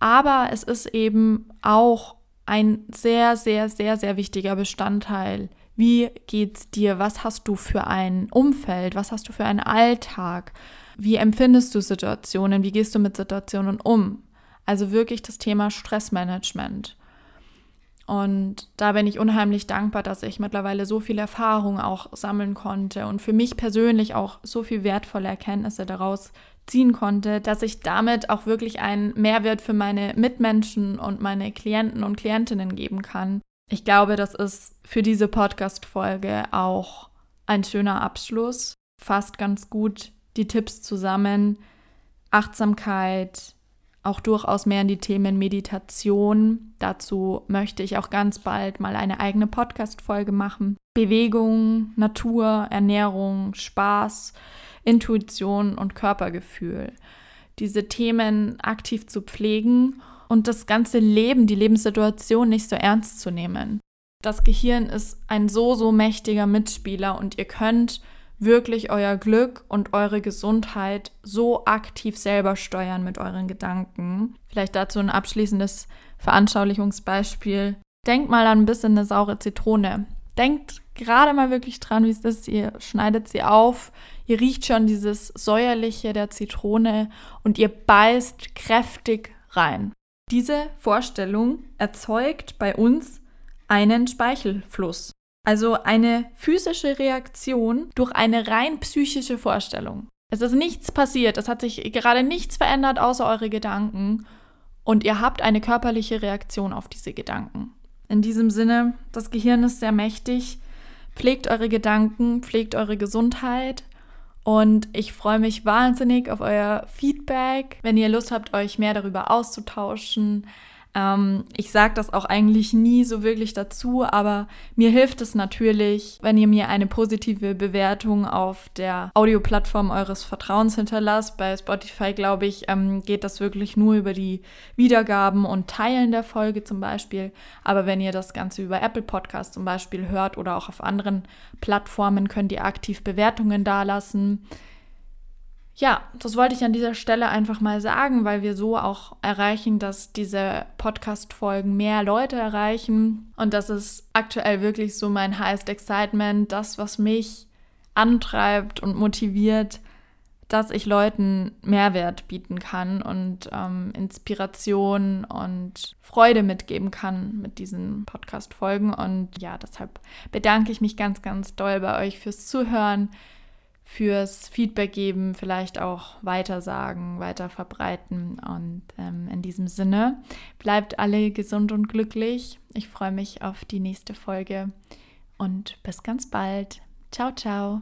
Aber es ist eben auch ein sehr, sehr, sehr, sehr wichtiger Bestandteil. Wie geht's dir? Was hast du für ein Umfeld? Was hast du für einen Alltag? Wie empfindest du Situationen? Wie gehst du mit Situationen um? Also wirklich das Thema Stressmanagement. Und da bin ich unheimlich dankbar, dass ich mittlerweile so viel Erfahrung auch sammeln konnte und für mich persönlich auch so viel wertvolle Erkenntnisse daraus ziehen konnte, dass ich damit auch wirklich einen Mehrwert für meine Mitmenschen und meine Klienten und Klientinnen geben kann. Ich glaube, das ist für diese Podcast-Folge auch ein schöner Abschluss. Fasst ganz gut die Tipps zusammen. Achtsamkeit, auch durchaus mehr in die Themen Meditation. Dazu möchte ich auch ganz bald mal eine eigene Podcast-Folge machen. Bewegung, Natur, Ernährung, Spaß, Intuition und Körpergefühl. Diese Themen aktiv zu pflegen und das ganze Leben, die Lebenssituation nicht so ernst zu nehmen. Das Gehirn ist ein so, so mächtiger Mitspieler und ihr könnt wirklich euer Glück und eure Gesundheit so aktiv selber steuern mit euren Gedanken. Vielleicht dazu ein abschließendes Veranschaulichungsbeispiel. Denkt mal an ein bisschen eine saure Zitrone. Denkt gerade mal wirklich dran, wie es ist. Ihr schneidet sie auf, ihr riecht schon dieses säuerliche der Zitrone und ihr beißt kräftig rein. Diese Vorstellung erzeugt bei uns einen Speichelfluss. Also eine physische Reaktion durch eine rein psychische Vorstellung. Es ist nichts passiert, es hat sich gerade nichts verändert außer eure Gedanken und ihr habt eine körperliche Reaktion auf diese Gedanken. In diesem Sinne, das Gehirn ist sehr mächtig. Pflegt eure Gedanken, pflegt eure Gesundheit. Und ich freue mich wahnsinnig auf euer Feedback, wenn ihr Lust habt, euch mehr darüber auszutauschen. Ähm, ich sage das auch eigentlich nie so wirklich dazu, aber mir hilft es natürlich, wenn ihr mir eine positive Bewertung auf der Audioplattform eures Vertrauens hinterlasst. Bei Spotify, glaube ich, ähm, geht das wirklich nur über die Wiedergaben und Teilen der Folge zum Beispiel. Aber wenn ihr das Ganze über Apple Podcast zum Beispiel hört oder auch auf anderen Plattformen, könnt ihr aktiv Bewertungen dalassen ja, das wollte ich an dieser Stelle einfach mal sagen, weil wir so auch erreichen, dass diese Podcast-Folgen mehr Leute erreichen. Und das ist aktuell wirklich so mein highest excitement, das, was mich antreibt und motiviert, dass ich Leuten Mehrwert bieten kann und ähm, Inspiration und Freude mitgeben kann mit diesen Podcast-Folgen. Und ja, deshalb bedanke ich mich ganz, ganz doll bei euch fürs Zuhören fürs Feedback geben, vielleicht auch weitersagen, weiter verbreiten. Und ähm, in diesem Sinne, bleibt alle gesund und glücklich. Ich freue mich auf die nächste Folge und bis ganz bald. Ciao, ciao.